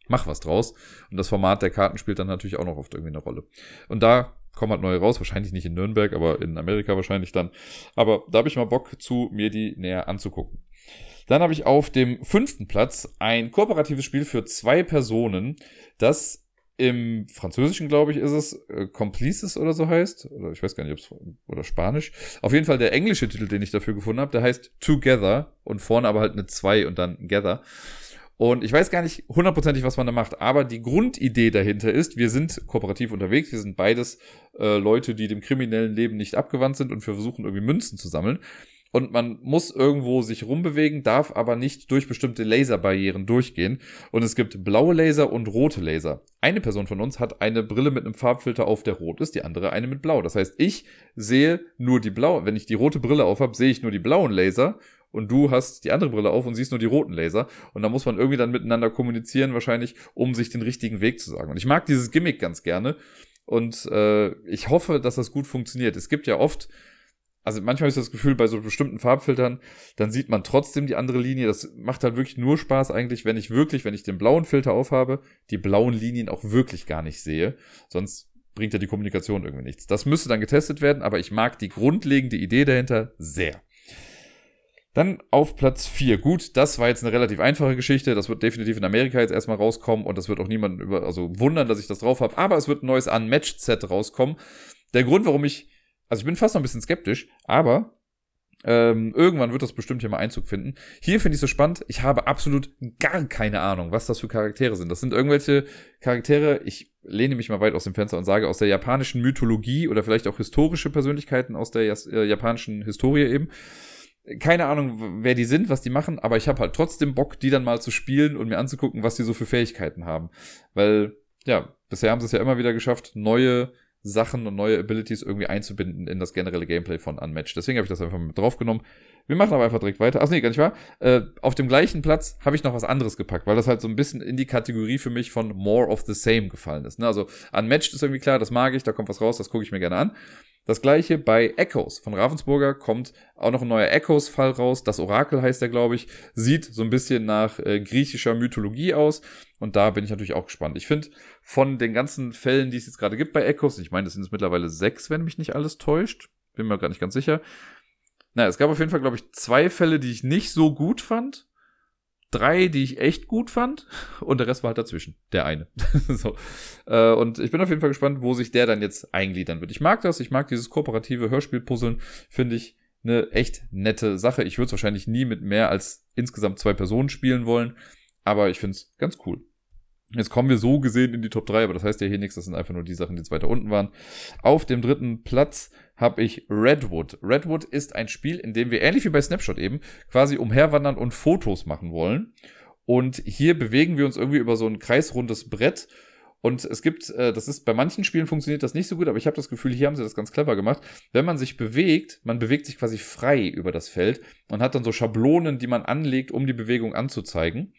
Speaker 1: Mach was draus. Und das Format der Karten spielt dann natürlich auch noch oft irgendwie eine Rolle. Und da kommen halt neue raus, wahrscheinlich nicht in Nürnberg, aber in Amerika wahrscheinlich dann. Aber da habe ich mal Bock zu, mir die näher anzugucken. Dann habe ich auf dem fünften Platz ein kooperatives Spiel für zwei Personen, das im Französischen, glaube ich, ist es äh, Complices oder so heißt. Oder ich weiß gar nicht, ob es oder Spanisch. Auf jeden Fall der englische Titel, den ich dafür gefunden habe, der heißt Together und vorne aber halt eine 2 und dann Gather. Und ich weiß gar nicht hundertprozentig, was man da macht, aber die Grundidee dahinter ist, wir sind kooperativ unterwegs, wir sind beides äh, Leute, die dem kriminellen Leben nicht abgewandt sind und wir versuchen irgendwie Münzen zu sammeln. Und man muss irgendwo sich rumbewegen, darf aber nicht durch bestimmte Laserbarrieren durchgehen. Und es gibt blaue Laser und rote Laser. Eine Person von uns hat eine Brille mit einem Farbfilter auf, der rot ist, die andere eine mit blau. Das heißt, ich sehe nur die blaue, wenn ich die rote Brille auf habe, sehe ich nur die blauen Laser und du hast die andere Brille auf und siehst nur die roten Laser. Und da muss man irgendwie dann miteinander kommunizieren, wahrscheinlich, um sich den richtigen Weg zu sagen. Und ich mag dieses Gimmick ganz gerne. Und äh, ich hoffe, dass das gut funktioniert. Es gibt ja oft also manchmal ist das Gefühl, bei so bestimmten Farbfiltern, dann sieht man trotzdem die andere Linie. Das macht halt wirklich nur Spaß eigentlich, wenn ich wirklich, wenn ich den blauen Filter aufhabe, die blauen Linien auch wirklich gar nicht sehe. Sonst bringt ja die Kommunikation irgendwie nichts. Das müsste dann getestet werden, aber ich mag die grundlegende Idee dahinter sehr. Dann auf Platz 4. Gut, das war jetzt eine relativ einfache Geschichte. Das wird definitiv in Amerika jetzt erstmal rauskommen und das wird auch niemand über, also wundern, dass ich das drauf habe. Aber es wird ein neues Unmatched-Set rauskommen. Der Grund, warum ich, also ich bin fast noch ein bisschen skeptisch, aber ähm, irgendwann wird das bestimmt hier mal Einzug finden. Hier finde ich so spannend. Ich habe absolut gar keine Ahnung, was das für Charaktere sind. Das sind irgendwelche Charaktere, ich lehne mich mal weit aus dem Fenster und sage, aus der japanischen Mythologie oder vielleicht auch historische Persönlichkeiten aus der äh, japanischen Historie eben keine Ahnung, wer die sind, was die machen, aber ich habe halt trotzdem Bock, die dann mal zu spielen und mir anzugucken, was die so für Fähigkeiten haben. Weil, ja, bisher haben sie es ja immer wieder geschafft, neue Sachen und neue Abilities irgendwie einzubinden in das generelle Gameplay von Unmatched. Deswegen habe ich das einfach mit draufgenommen. Wir machen aber einfach direkt weiter. Ach nee, gar nicht wahr. Äh, auf dem gleichen Platz habe ich noch was anderes gepackt, weil das halt so ein bisschen in die Kategorie für mich von More of the Same gefallen ist. Ne? Also Unmatched ist irgendwie klar, das mag ich, da kommt was raus, das gucke ich mir gerne an. Das gleiche bei Echoes. Von Ravensburger kommt auch noch ein neuer Echoes-Fall raus. Das Orakel heißt er, glaube ich. Sieht so ein bisschen nach äh, griechischer Mythologie aus. Und da bin ich natürlich auch gespannt. Ich finde, von den ganzen Fällen, die es jetzt gerade gibt bei Echoes, ich meine, das sind jetzt mittlerweile sechs, wenn mich nicht alles täuscht. Bin mir gar nicht ganz sicher. Naja, es gab auf jeden Fall, glaube ich, zwei Fälle, die ich nicht so gut fand drei, die ich echt gut fand und der Rest war halt dazwischen. Der eine. so. Äh, und ich bin auf jeden Fall gespannt, wo sich der dann jetzt eingliedern wird. Ich mag das, ich mag dieses kooperative Hörspielpuzzeln, finde ich eine echt nette Sache. Ich würde es wahrscheinlich nie mit mehr als insgesamt zwei Personen spielen wollen, aber ich finde es ganz cool. Jetzt kommen wir so gesehen in die Top 3, aber das heißt ja hier nichts, das sind einfach nur die Sachen, die jetzt weiter unten waren. Auf dem dritten Platz habe ich Redwood. Redwood ist ein Spiel, in dem wir ähnlich wie bei Snapshot eben quasi umherwandern und Fotos machen wollen. Und hier bewegen wir uns irgendwie über so ein kreisrundes Brett. Und es gibt, äh, das ist bei manchen Spielen funktioniert das nicht so gut, aber ich habe das Gefühl, hier haben sie das ganz clever gemacht. Wenn man sich bewegt, man bewegt sich quasi frei über das Feld und hat dann so Schablonen, die man anlegt, um die Bewegung anzuzeigen.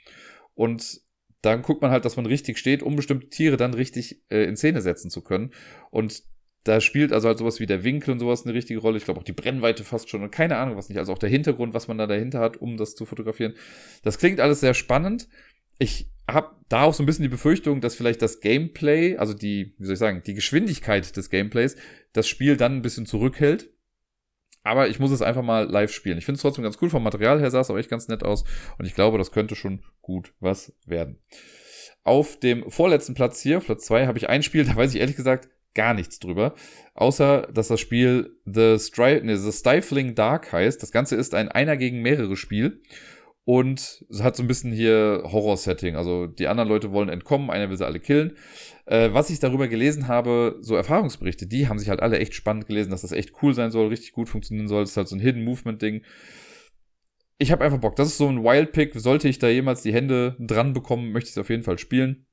Speaker 1: Und dann guckt man halt, dass man richtig steht, um bestimmte Tiere dann richtig äh, in Szene setzen zu können. Und da spielt also halt sowas wie der Winkel und sowas eine richtige Rolle. Ich glaube auch die Brennweite fast schon und keine Ahnung was nicht. Also auch der Hintergrund, was man da dahinter hat, um das zu fotografieren. Das klingt alles sehr spannend. Ich habe da auch so ein bisschen die Befürchtung, dass vielleicht das Gameplay, also die, wie soll ich sagen, die Geschwindigkeit des Gameplays, das Spiel dann ein bisschen zurückhält. Aber ich muss es einfach mal live spielen. Ich finde es trotzdem ganz cool. Vom Material her sah es auch echt ganz nett aus. Und ich glaube, das könnte schon gut was werden. Auf dem vorletzten Platz hier, Platz zwei, habe ich ein Spiel, da weiß ich ehrlich gesagt gar nichts drüber. Außer, dass das Spiel The, Stri nee, The Stifling Dark heißt. Das Ganze ist ein Einer gegen mehrere Spiel. Und es hat so ein bisschen hier Horror-Setting. Also die anderen Leute wollen entkommen, einer will sie alle killen. Äh, was ich darüber gelesen habe, so Erfahrungsberichte, die haben sich halt alle echt spannend gelesen, dass das echt cool sein soll, richtig gut funktionieren soll. Das ist halt so ein Hidden Movement-Ding. Ich habe einfach Bock. Das ist so ein Wild Pick. Sollte ich da jemals die Hände dran bekommen, möchte ich es auf jeden Fall spielen.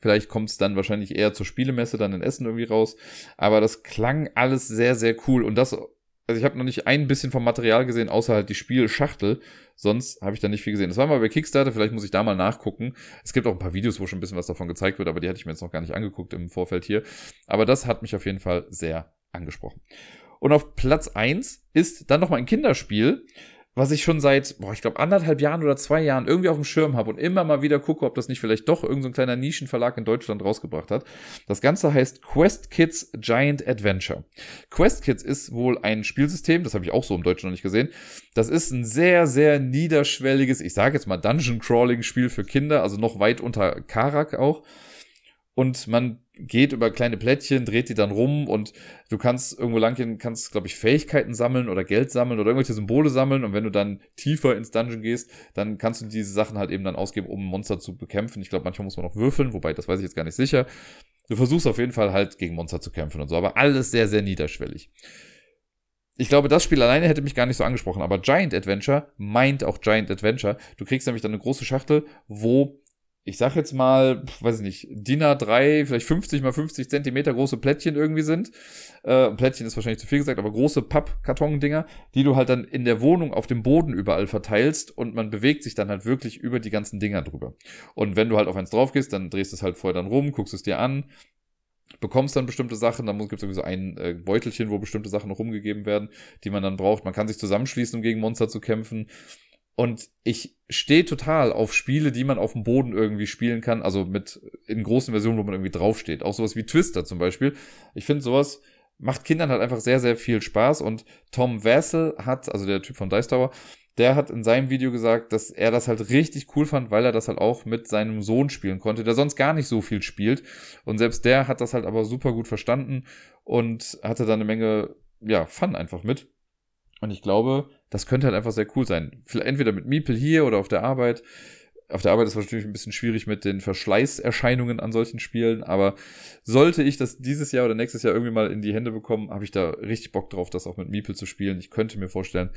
Speaker 1: Vielleicht kommt es dann wahrscheinlich eher zur Spielemesse dann in Essen irgendwie raus. Aber das klang alles sehr, sehr cool. Und das also ich habe noch nicht ein bisschen vom Material gesehen, außer halt die Spielschachtel. Sonst habe ich da nicht viel gesehen. Das war mal bei Kickstarter, vielleicht muss ich da mal nachgucken. Es gibt auch ein paar Videos, wo schon ein bisschen was davon gezeigt wird, aber die hatte ich mir jetzt noch gar nicht angeguckt im Vorfeld hier. Aber das hat mich auf jeden Fall sehr angesprochen. Und auf Platz eins ist dann nochmal ein Kinderspiel, was ich schon seit, boah, ich glaube, anderthalb Jahren oder zwei Jahren irgendwie auf dem Schirm habe und immer mal wieder gucke, ob das nicht vielleicht doch irgendein so kleiner Nischenverlag in Deutschland rausgebracht hat. Das Ganze heißt Quest Kids Giant Adventure. Quest Kids ist wohl ein Spielsystem, das habe ich auch so im Deutschen noch nicht gesehen. Das ist ein sehr, sehr niederschwelliges, ich sage jetzt mal Dungeon Crawling Spiel für Kinder, also noch weit unter Karak auch und man geht über kleine Plättchen, dreht die dann rum und du kannst irgendwo lang gehen, kannst, glaube ich, Fähigkeiten sammeln oder Geld sammeln oder irgendwelche Symbole sammeln und wenn du dann tiefer ins Dungeon gehst, dann kannst du diese Sachen halt eben dann ausgeben, um Monster zu bekämpfen. Ich glaube, manchmal muss man auch würfeln, wobei, das weiß ich jetzt gar nicht sicher. Du versuchst auf jeden Fall halt gegen Monster zu kämpfen und so, aber alles sehr, sehr niederschwellig. Ich glaube, das Spiel alleine hätte mich gar nicht so angesprochen, aber Giant Adventure meint auch Giant Adventure. Du kriegst nämlich dann eine große Schachtel, wo ich sag jetzt mal, weiß ich nicht, DIN A3, vielleicht 50 mal 50 Zentimeter große Plättchen irgendwie sind. Äh, Plättchen ist wahrscheinlich zu viel gesagt, aber große Pappkarton-Dinger, die du halt dann in der Wohnung auf dem Boden überall verteilst und man bewegt sich dann halt wirklich über die ganzen Dinger drüber. Und wenn du halt auf eins drauf gehst, dann drehst du es halt vorher dann rum, guckst es dir an, bekommst dann bestimmte Sachen, dann gibt es irgendwie so ein äh, Beutelchen, wo bestimmte Sachen rumgegeben werden, die man dann braucht. Man kann sich zusammenschließen, um gegen Monster zu kämpfen. Und ich stehe total auf Spiele, die man auf dem Boden irgendwie spielen kann, also mit in großen Versionen, wo man irgendwie draufsteht. Auch sowas wie Twister zum Beispiel. Ich finde sowas macht Kindern halt einfach sehr, sehr viel Spaß. Und Tom Vassell hat, also der Typ von Dice Tower, der hat in seinem Video gesagt, dass er das halt richtig cool fand, weil er das halt auch mit seinem Sohn spielen konnte, der sonst gar nicht so viel spielt. Und selbst der hat das halt aber super gut verstanden und hatte da eine Menge, ja, Fun einfach mit. Und ich glaube, das könnte halt einfach sehr cool sein. Entweder mit Miepel hier oder auf der Arbeit. Auf der Arbeit ist es natürlich ein bisschen schwierig mit den Verschleißerscheinungen an solchen Spielen, aber sollte ich das dieses Jahr oder nächstes Jahr irgendwie mal in die Hände bekommen, habe ich da richtig Bock drauf, das auch mit Miepel zu spielen. Ich könnte mir vorstellen,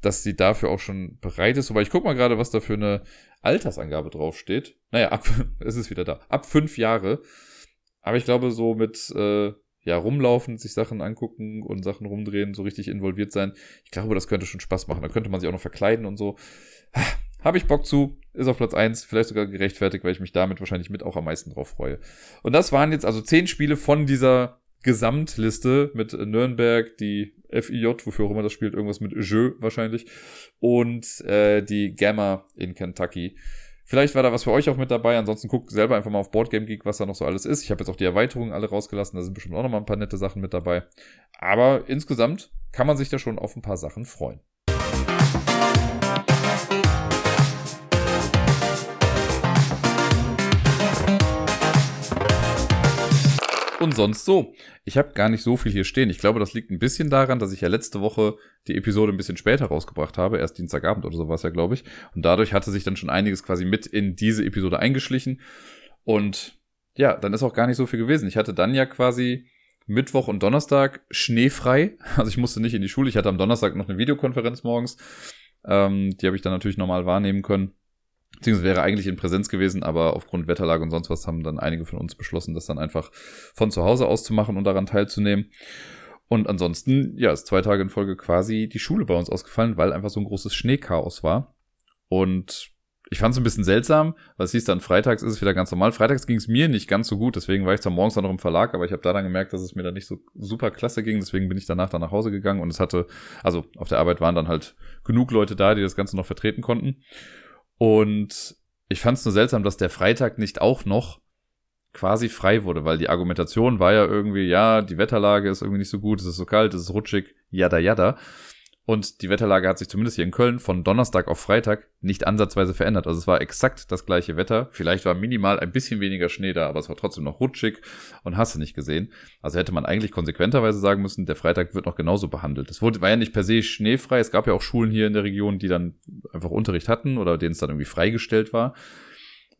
Speaker 1: dass sie dafür auch schon bereit ist. Wobei ich guck mal gerade, was da für eine Altersangabe draufsteht. Naja, ab, es ist wieder da. Ab fünf Jahre. Aber ich glaube, so mit, äh, ja, rumlaufen, sich Sachen angucken und Sachen rumdrehen, so richtig involviert sein. Ich glaube, das könnte schon Spaß machen. Da könnte man sich auch noch verkleiden und so. Habe ich Bock zu, ist auf Platz eins, vielleicht sogar gerechtfertigt, weil ich mich damit wahrscheinlich mit auch am meisten drauf freue. Und das waren jetzt also zehn Spiele von dieser Gesamtliste mit Nürnberg, die FIJ, wofür auch immer das spielt, irgendwas mit Jeu wahrscheinlich, und äh, die Gamma in Kentucky. Vielleicht war da was für euch auch mit dabei. Ansonsten guckt selber einfach mal auf Boardgame Geek, was da noch so alles ist. Ich habe jetzt auch die Erweiterungen alle rausgelassen. Da sind bestimmt auch noch mal ein paar nette Sachen mit dabei. Aber insgesamt kann man sich da schon auf ein paar Sachen freuen. Und sonst so. Ich habe gar nicht so viel hier stehen. Ich glaube, das liegt ein bisschen daran, dass ich ja letzte Woche die Episode ein bisschen später rausgebracht habe, erst Dienstagabend oder so war es ja, glaube ich. Und dadurch hatte sich dann schon einiges quasi mit in diese Episode eingeschlichen. Und ja, dann ist auch gar nicht so viel gewesen. Ich hatte dann ja quasi Mittwoch und Donnerstag schneefrei. Also ich musste nicht in die Schule. Ich hatte am Donnerstag noch eine Videokonferenz morgens. Ähm, die habe ich dann natürlich normal wahrnehmen können. Beziehungsweise wäre eigentlich in Präsenz gewesen, aber aufgrund Wetterlage und sonst was haben dann einige von uns beschlossen, das dann einfach von zu Hause aus zu machen und daran teilzunehmen. Und ansonsten, ja, ist zwei Tage in Folge quasi die Schule bei uns ausgefallen, weil einfach so ein großes Schneechaos war. Und ich fand es ein bisschen seltsam, weil es hieß dann, freitags ist es wieder ganz normal. Freitags ging es mir nicht ganz so gut, deswegen war ich zwar morgens dann noch im Verlag, aber ich habe da dann gemerkt, dass es mir dann nicht so super klasse ging, deswegen bin ich danach dann nach Hause gegangen und es hatte, also auf der Arbeit waren dann halt genug Leute da, die das Ganze noch vertreten konnten. Und ich fand es nur seltsam, dass der Freitag nicht auch noch quasi frei wurde, weil die Argumentation war ja irgendwie, ja, die Wetterlage ist irgendwie nicht so gut, es ist so kalt, es ist rutschig, yada yada. Und die Wetterlage hat sich zumindest hier in Köln von Donnerstag auf Freitag nicht ansatzweise verändert. Also es war exakt das gleiche Wetter. Vielleicht war minimal ein bisschen weniger Schnee da, aber es war trotzdem noch rutschig und hast du nicht gesehen. Also hätte man eigentlich konsequenterweise sagen müssen, der Freitag wird noch genauso behandelt. Es wurde, war ja nicht per se schneefrei. Es gab ja auch Schulen hier in der Region, die dann einfach Unterricht hatten oder denen es dann irgendwie freigestellt war.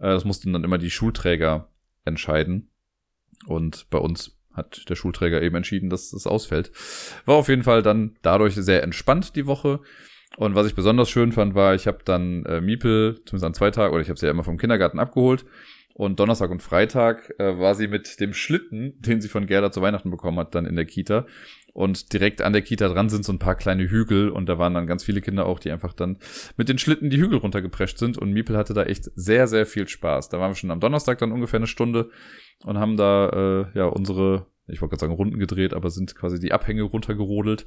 Speaker 1: Äh, das mussten dann immer die Schulträger entscheiden. Und bei uns hat der Schulträger eben entschieden, dass es ausfällt. War auf jeden Fall dann dadurch sehr entspannt die Woche. Und was ich besonders schön fand, war, ich habe dann äh, Miepel, zumindest an zwei Tagen, oder ich habe sie ja immer vom Kindergarten abgeholt. Und Donnerstag und Freitag äh, war sie mit dem Schlitten, den sie von Gerda zu Weihnachten bekommen hat, dann in der Kita. Und direkt an der Kita dran sind so ein paar kleine Hügel und da waren dann ganz viele Kinder auch, die einfach dann mit den Schlitten die Hügel runtergeprescht sind und Miepel hatte da echt sehr, sehr viel Spaß. Da waren wir schon am Donnerstag dann ungefähr eine Stunde und haben da äh, ja unsere, ich wollte gerade sagen Runden gedreht, aber sind quasi die Abhänge runtergerodelt.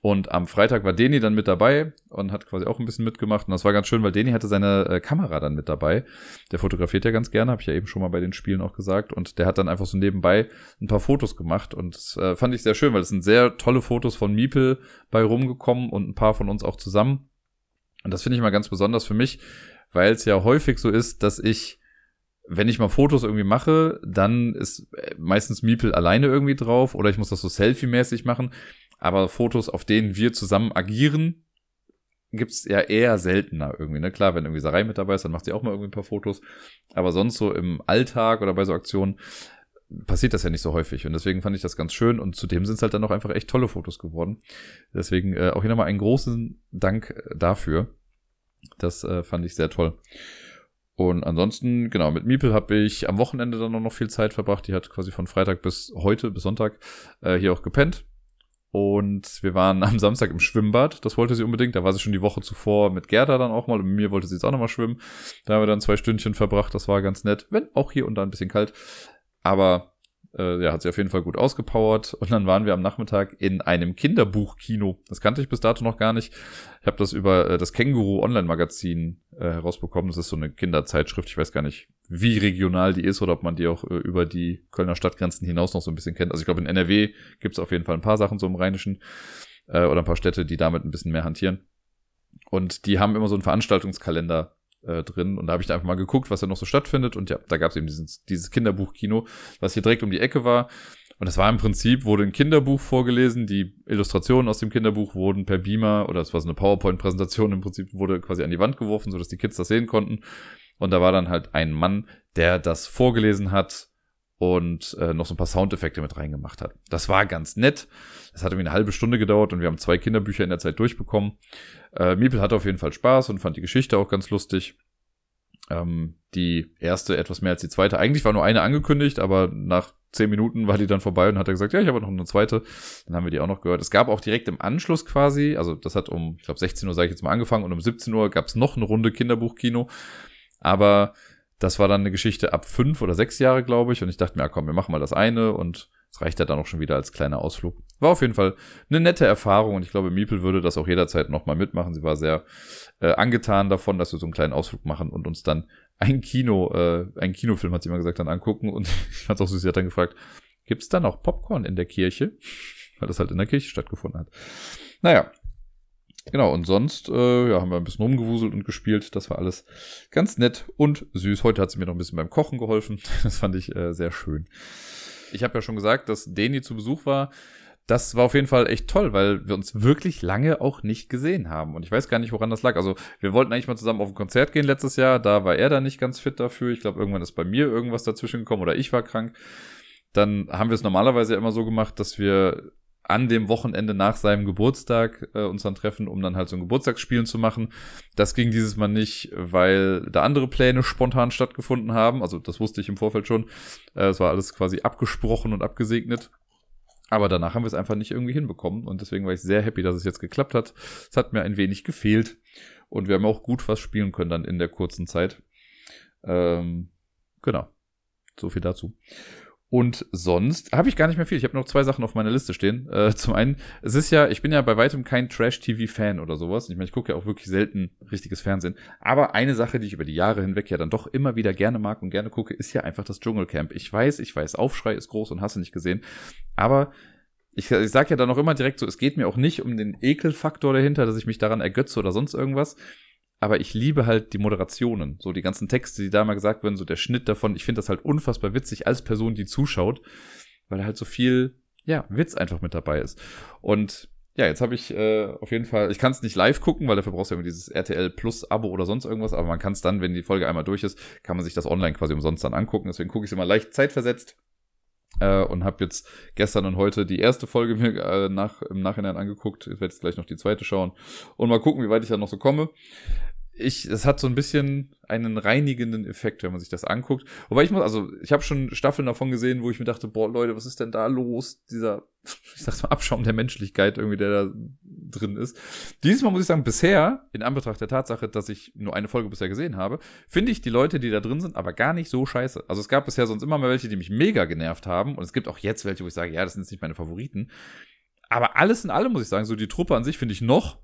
Speaker 1: Und am Freitag war Deni dann mit dabei und hat quasi auch ein bisschen mitgemacht. Und das war ganz schön, weil Deni hatte seine äh, Kamera dann mit dabei. Der fotografiert ja ganz gerne, habe ich ja eben schon mal bei den Spielen auch gesagt. Und der hat dann einfach so nebenbei ein paar Fotos gemacht. Und das äh, fand ich sehr schön, weil es sind sehr tolle Fotos von Miepel bei rumgekommen und ein paar von uns auch zusammen. Und das finde ich mal ganz besonders für mich, weil es ja häufig so ist, dass ich wenn ich mal Fotos irgendwie mache, dann ist äh, meistens Miepel alleine irgendwie drauf oder ich muss das so Selfie-mäßig machen. Aber Fotos, auf denen wir zusammen agieren, gibt's ja eher seltener irgendwie. Ne? Klar, wenn irgendwie Sarai mit dabei ist, dann macht sie auch mal irgendwie ein paar Fotos. Aber sonst so im Alltag oder bei so Aktionen passiert das ja nicht so häufig. Und deswegen fand ich das ganz schön. Und zudem sind es halt dann auch einfach echt tolle Fotos geworden. Deswegen äh, auch hier nochmal einen großen Dank äh, dafür. Das äh, fand ich sehr toll. Und ansonsten, genau, mit Miepel habe ich am Wochenende dann noch viel Zeit verbracht. Die hat quasi von Freitag bis heute, bis Sonntag, äh, hier auch gepennt. Und wir waren am Samstag im Schwimmbad. Das wollte sie unbedingt. Da war sie schon die Woche zuvor mit Gerda dann auch mal. Und mit mir wollte sie jetzt auch nochmal schwimmen. Da haben wir dann zwei Stündchen verbracht. Das war ganz nett. Wenn auch hier und da ein bisschen kalt. Aber Äh, ja, hat sie auf jeden Fall gut ausgepowert. Und dann waren wir am Nachmittag in einem Kinderbuchkino. Das kannte ich bis dato noch gar nicht. Ich habe das über äh, das Känguru Online-Magazin äh, herausbekommen. Das ist so eine Kinderzeitschrift. Ich weiß gar nicht, wie regional die ist oder ob man die auch äh, über die Kölner Stadtgrenzen hinaus noch so ein bisschen kennt. Also ich glaube, in NRW gibt es auf jeden Fall ein paar Sachen so im Rheinischen äh, oder ein paar Städte, die damit ein bisschen mehr hantieren. Und die haben immer so einen Veranstaltungskalender äh, drin. Und da habe ich da einfach mal geguckt, was da noch so stattfindet. Und ja, da gab es eben dieses, dieses Kinderbuchkino, was hier direkt um die Ecke war. Und das war im Prinzip, wurde ein Kinderbuch vorgelesen, die Illustrationen aus dem Kinderbuch wurden per Beamer oder es war so eine PowerPoint-Präsentation im Prinzip, wurde quasi an die Wand geworfen, sodass die Kids das sehen konnten. Und da war dann halt ein Mann, der das vorgelesen hat und äh, noch so ein paar Soundeffekte mit reingemacht hat. Das war ganz nett. Das hat irgendwie eine halbe Stunde gedauert und wir haben zwei Kinderbücher in der Zeit durchbekommen. Äh, Miepel hatte auf jeden Fall Spaß und fand die Geschichte auch ganz lustig. Ähm, die erste etwas mehr als die zweite. Eigentlich war nur eine angekündigt, aber nach zehn Minuten war die dann vorbei und hat er gesagt, ja, ich habe noch eine zweite. Dann haben wir die auch noch gehört. Es gab auch direkt im Anschluss quasi, also das hat um, ich glaube 16 Uhr sage ich jetzt mal angefangen und um 17 Uhr gab es noch eine Runde Kinderbuchkino. Aber das war dann eine Geschichte ab fünf oder sechs Jahre, glaube ich. Und ich dachte mir, ja, komm, wir machen mal das eine und es reicht ja dann auch schon wieder als kleiner Ausflug. War auf jeden Fall eine nette Erfahrung und ich glaube, Miepel würde das auch jederzeit nochmal mitmachen. Sie war sehr äh, angetan davon, dass wir so einen kleinen Ausflug machen und uns dann ein Kino, äh, ein Kinofilm, hat sie immer gesagt, dann angucken. Und ich fand es auch süß, sie hat dann gefragt, gibt es dann auch Popcorn in der Kirche? Weil das halt in der Kirche stattgefunden hat. Naja, Genau, und sonst äh, ja, haben wir ein bisschen rumgewuselt und gespielt. Das war alles ganz nett und süß. Heute hat sie mir noch ein bisschen beim Kochen geholfen. Das fand ich äh, sehr schön. Ich habe ja schon gesagt, dass Deni zu Besuch war. Das war auf jeden Fall echt toll, weil wir uns wirklich lange auch nicht gesehen haben. Und ich weiß gar nicht, woran das lag. Also, wir wollten eigentlich mal zusammen auf ein Konzert gehen letztes Jahr. Da war er dann nicht ganz fit dafür. Ich glaube, irgendwann ist bei mir irgendwas dazwischen gekommen oder ich war krank. Dann haben wir es normalerweise immer so gemacht, dass wir an dem Wochenende nach seinem Geburtstag äh, uns dann treffen, um dann halt so ein Geburtstagsspielen zu machen. Das ging dieses Mal nicht, weil da andere Pläne spontan stattgefunden haben. Also das wusste ich im Vorfeld schon. Äh, es war alles quasi abgesprochen und abgesegnet. Aber danach haben wir es einfach nicht irgendwie hinbekommen. Und deswegen war ich sehr happy, dass es jetzt geklappt hat. Es hat mir ein wenig gefehlt. Und wir haben auch gut was spielen können dann in der kurzen Zeit. Ähm, genau. So viel dazu. Und sonst habe ich gar nicht mehr viel. Ich habe noch zwei Sachen auf meiner Liste stehen. Äh, zum einen, es ist ja, ich bin ja bei weitem kein Trash-TV-Fan oder sowas. Ich meine, ich gucke ja auch wirklich selten richtiges Fernsehen. Aber eine Sache, die ich über die Jahre hinweg ja dann doch immer wieder gerne mag und gerne gucke, ist ja einfach das Dschungelcamp. Ich weiß, ich weiß, Aufschrei ist groß und hasse nicht gesehen. Aber ich, ich sage ja dann auch immer direkt so, es geht mir auch nicht um den Ekelfaktor dahinter, dass ich mich daran ergötze oder sonst irgendwas aber ich liebe halt die Moderationen, so die ganzen Texte, die da mal gesagt werden, so der Schnitt davon. Ich finde das halt unfassbar witzig als Person, die zuschaut, weil halt so viel, ja, Witz einfach mit dabei ist. Und ja, jetzt habe ich äh, auf jeden Fall, ich kann es nicht live gucken, weil dafür brauchst du ja irgendwie dieses RTL Plus Abo oder sonst irgendwas, aber man kann es dann, wenn die Folge einmal durch ist, kann man sich das online quasi umsonst dann angucken. Deswegen gucke ich es immer leicht zeitversetzt äh, und habe jetzt gestern und heute die erste Folge mir äh, nach, im Nachhinein angeguckt. Ich werde jetzt gleich noch die zweite schauen und mal gucken, wie weit ich da noch so komme ich, es hat so ein bisschen einen reinigenden Effekt, wenn man sich das anguckt. Wobei ich muss, also ich habe schon Staffeln davon gesehen, wo ich mir dachte, boah, Leute, was ist denn da los? Dieser, ich sag's mal, Abschaum der Menschlichkeit irgendwie, der da drin ist. Dieses Mal muss ich sagen, bisher, in Anbetracht der Tatsache, dass ich nur eine Folge bisher gesehen habe, finde ich die Leute, die da drin sind, aber gar nicht so scheiße. Also es gab bisher sonst immer mal welche, die mich mega genervt haben. Und es gibt auch jetzt welche, wo ich sage, ja, das sind jetzt nicht meine Favoriten. Aber alles in allem muss ich sagen, so die Truppe an sich finde ich noch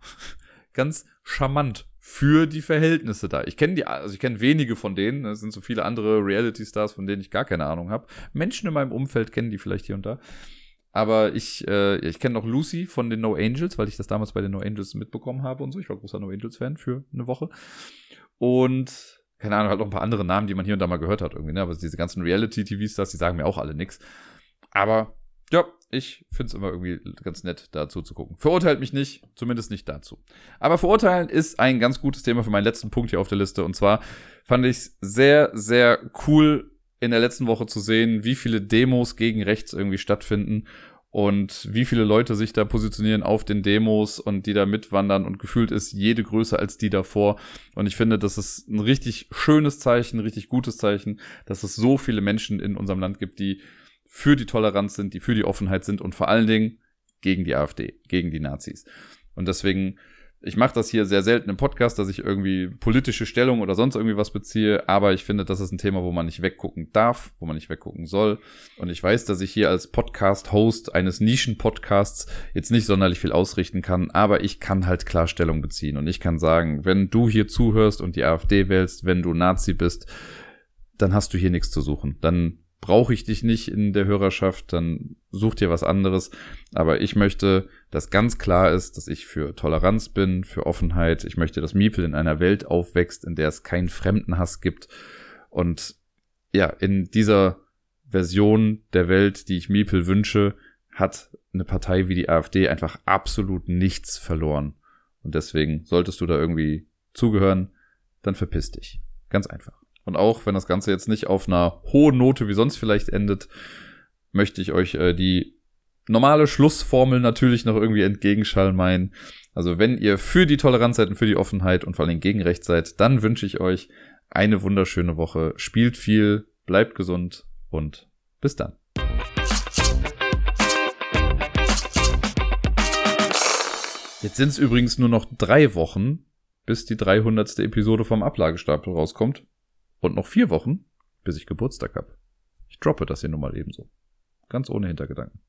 Speaker 1: ganz charmant für die Verhältnisse da. Ich kenne die, also ich kenne wenige von denen. Es sind so viele andere Reality-Stars, von denen ich gar keine Ahnung habe. Menschen in meinem Umfeld kennen die vielleicht hier und da. Aber ich, äh, ich kenne noch Lucy von den No Angels, weil ich das damals bei den No Angels mitbekommen habe und so. Ich war großer No Angels-Fan für eine Woche. Und keine Ahnung, halt noch ein paar andere Namen, die man hier und da mal gehört hat irgendwie. Ne? Aber diese ganzen Reality-TV-Stars, die sagen mir auch alle nix. Aber ja, ich finde es immer irgendwie ganz nett, dazu zu gucken. Verurteilt mich nicht, zumindest nicht dazu. Aber verurteilen ist ein ganz gutes Thema für meinen letzten Punkt hier auf der Liste. Und zwar fand ich es sehr, sehr cool in der letzten Woche zu sehen, wie viele Demos gegen rechts irgendwie stattfinden und wie viele Leute sich da positionieren auf den Demos und die da mitwandern und gefühlt ist jede größer als die davor. Und ich finde, das ist ein richtig schönes Zeichen, ein richtig gutes Zeichen, dass es so viele Menschen in unserem Land gibt, die für die Toleranz sind, die für die Offenheit sind und vor allen Dingen gegen die AfD, gegen die Nazis. Und deswegen ich mache das hier sehr selten im Podcast, dass ich irgendwie politische Stellung oder sonst irgendwie was beziehe, aber ich finde, das ist ein Thema, wo man nicht weggucken darf, wo man nicht weggucken soll. Und ich weiß, dass ich hier als Podcast-Host eines Nischen-Podcasts jetzt nicht sonderlich viel ausrichten kann, aber ich kann halt klar Stellung beziehen und ich kann sagen, wenn du hier zuhörst und die AfD wählst, wenn du Nazi bist, dann hast du hier nichts zu suchen. Dann brauche ich dich nicht in der Hörerschaft, dann such dir was anderes. Aber ich möchte, dass ganz klar ist, dass ich für Toleranz bin, für Offenheit. Ich möchte, dass Miepel in einer Welt aufwächst, in der es keinen Fremdenhass gibt. Und ja, in dieser Version der Welt, die ich Miepel wünsche, hat eine Partei wie die AfD einfach absolut nichts verloren. Und deswegen solltest du da irgendwie zugehören, dann verpiss dich. Ganz einfach. Und auch wenn das Ganze jetzt nicht auf einer hohen Note wie sonst vielleicht endet, möchte ich euch äh, die normale Schlussformel natürlich noch irgendwie entgegenschallen meinen. Also wenn ihr für die Toleranz seid und für die Offenheit und vor allem gegen Recht seid, dann wünsche ich euch eine wunderschöne Woche. Spielt viel, bleibt gesund und bis dann. Jetzt sind es übrigens nur noch drei Wochen, bis die 300. Episode vom Ablagestapel rauskommt. Und noch vier Wochen, bis ich Geburtstag habe. Ich droppe das hier nun mal ebenso. Ganz ohne Hintergedanken.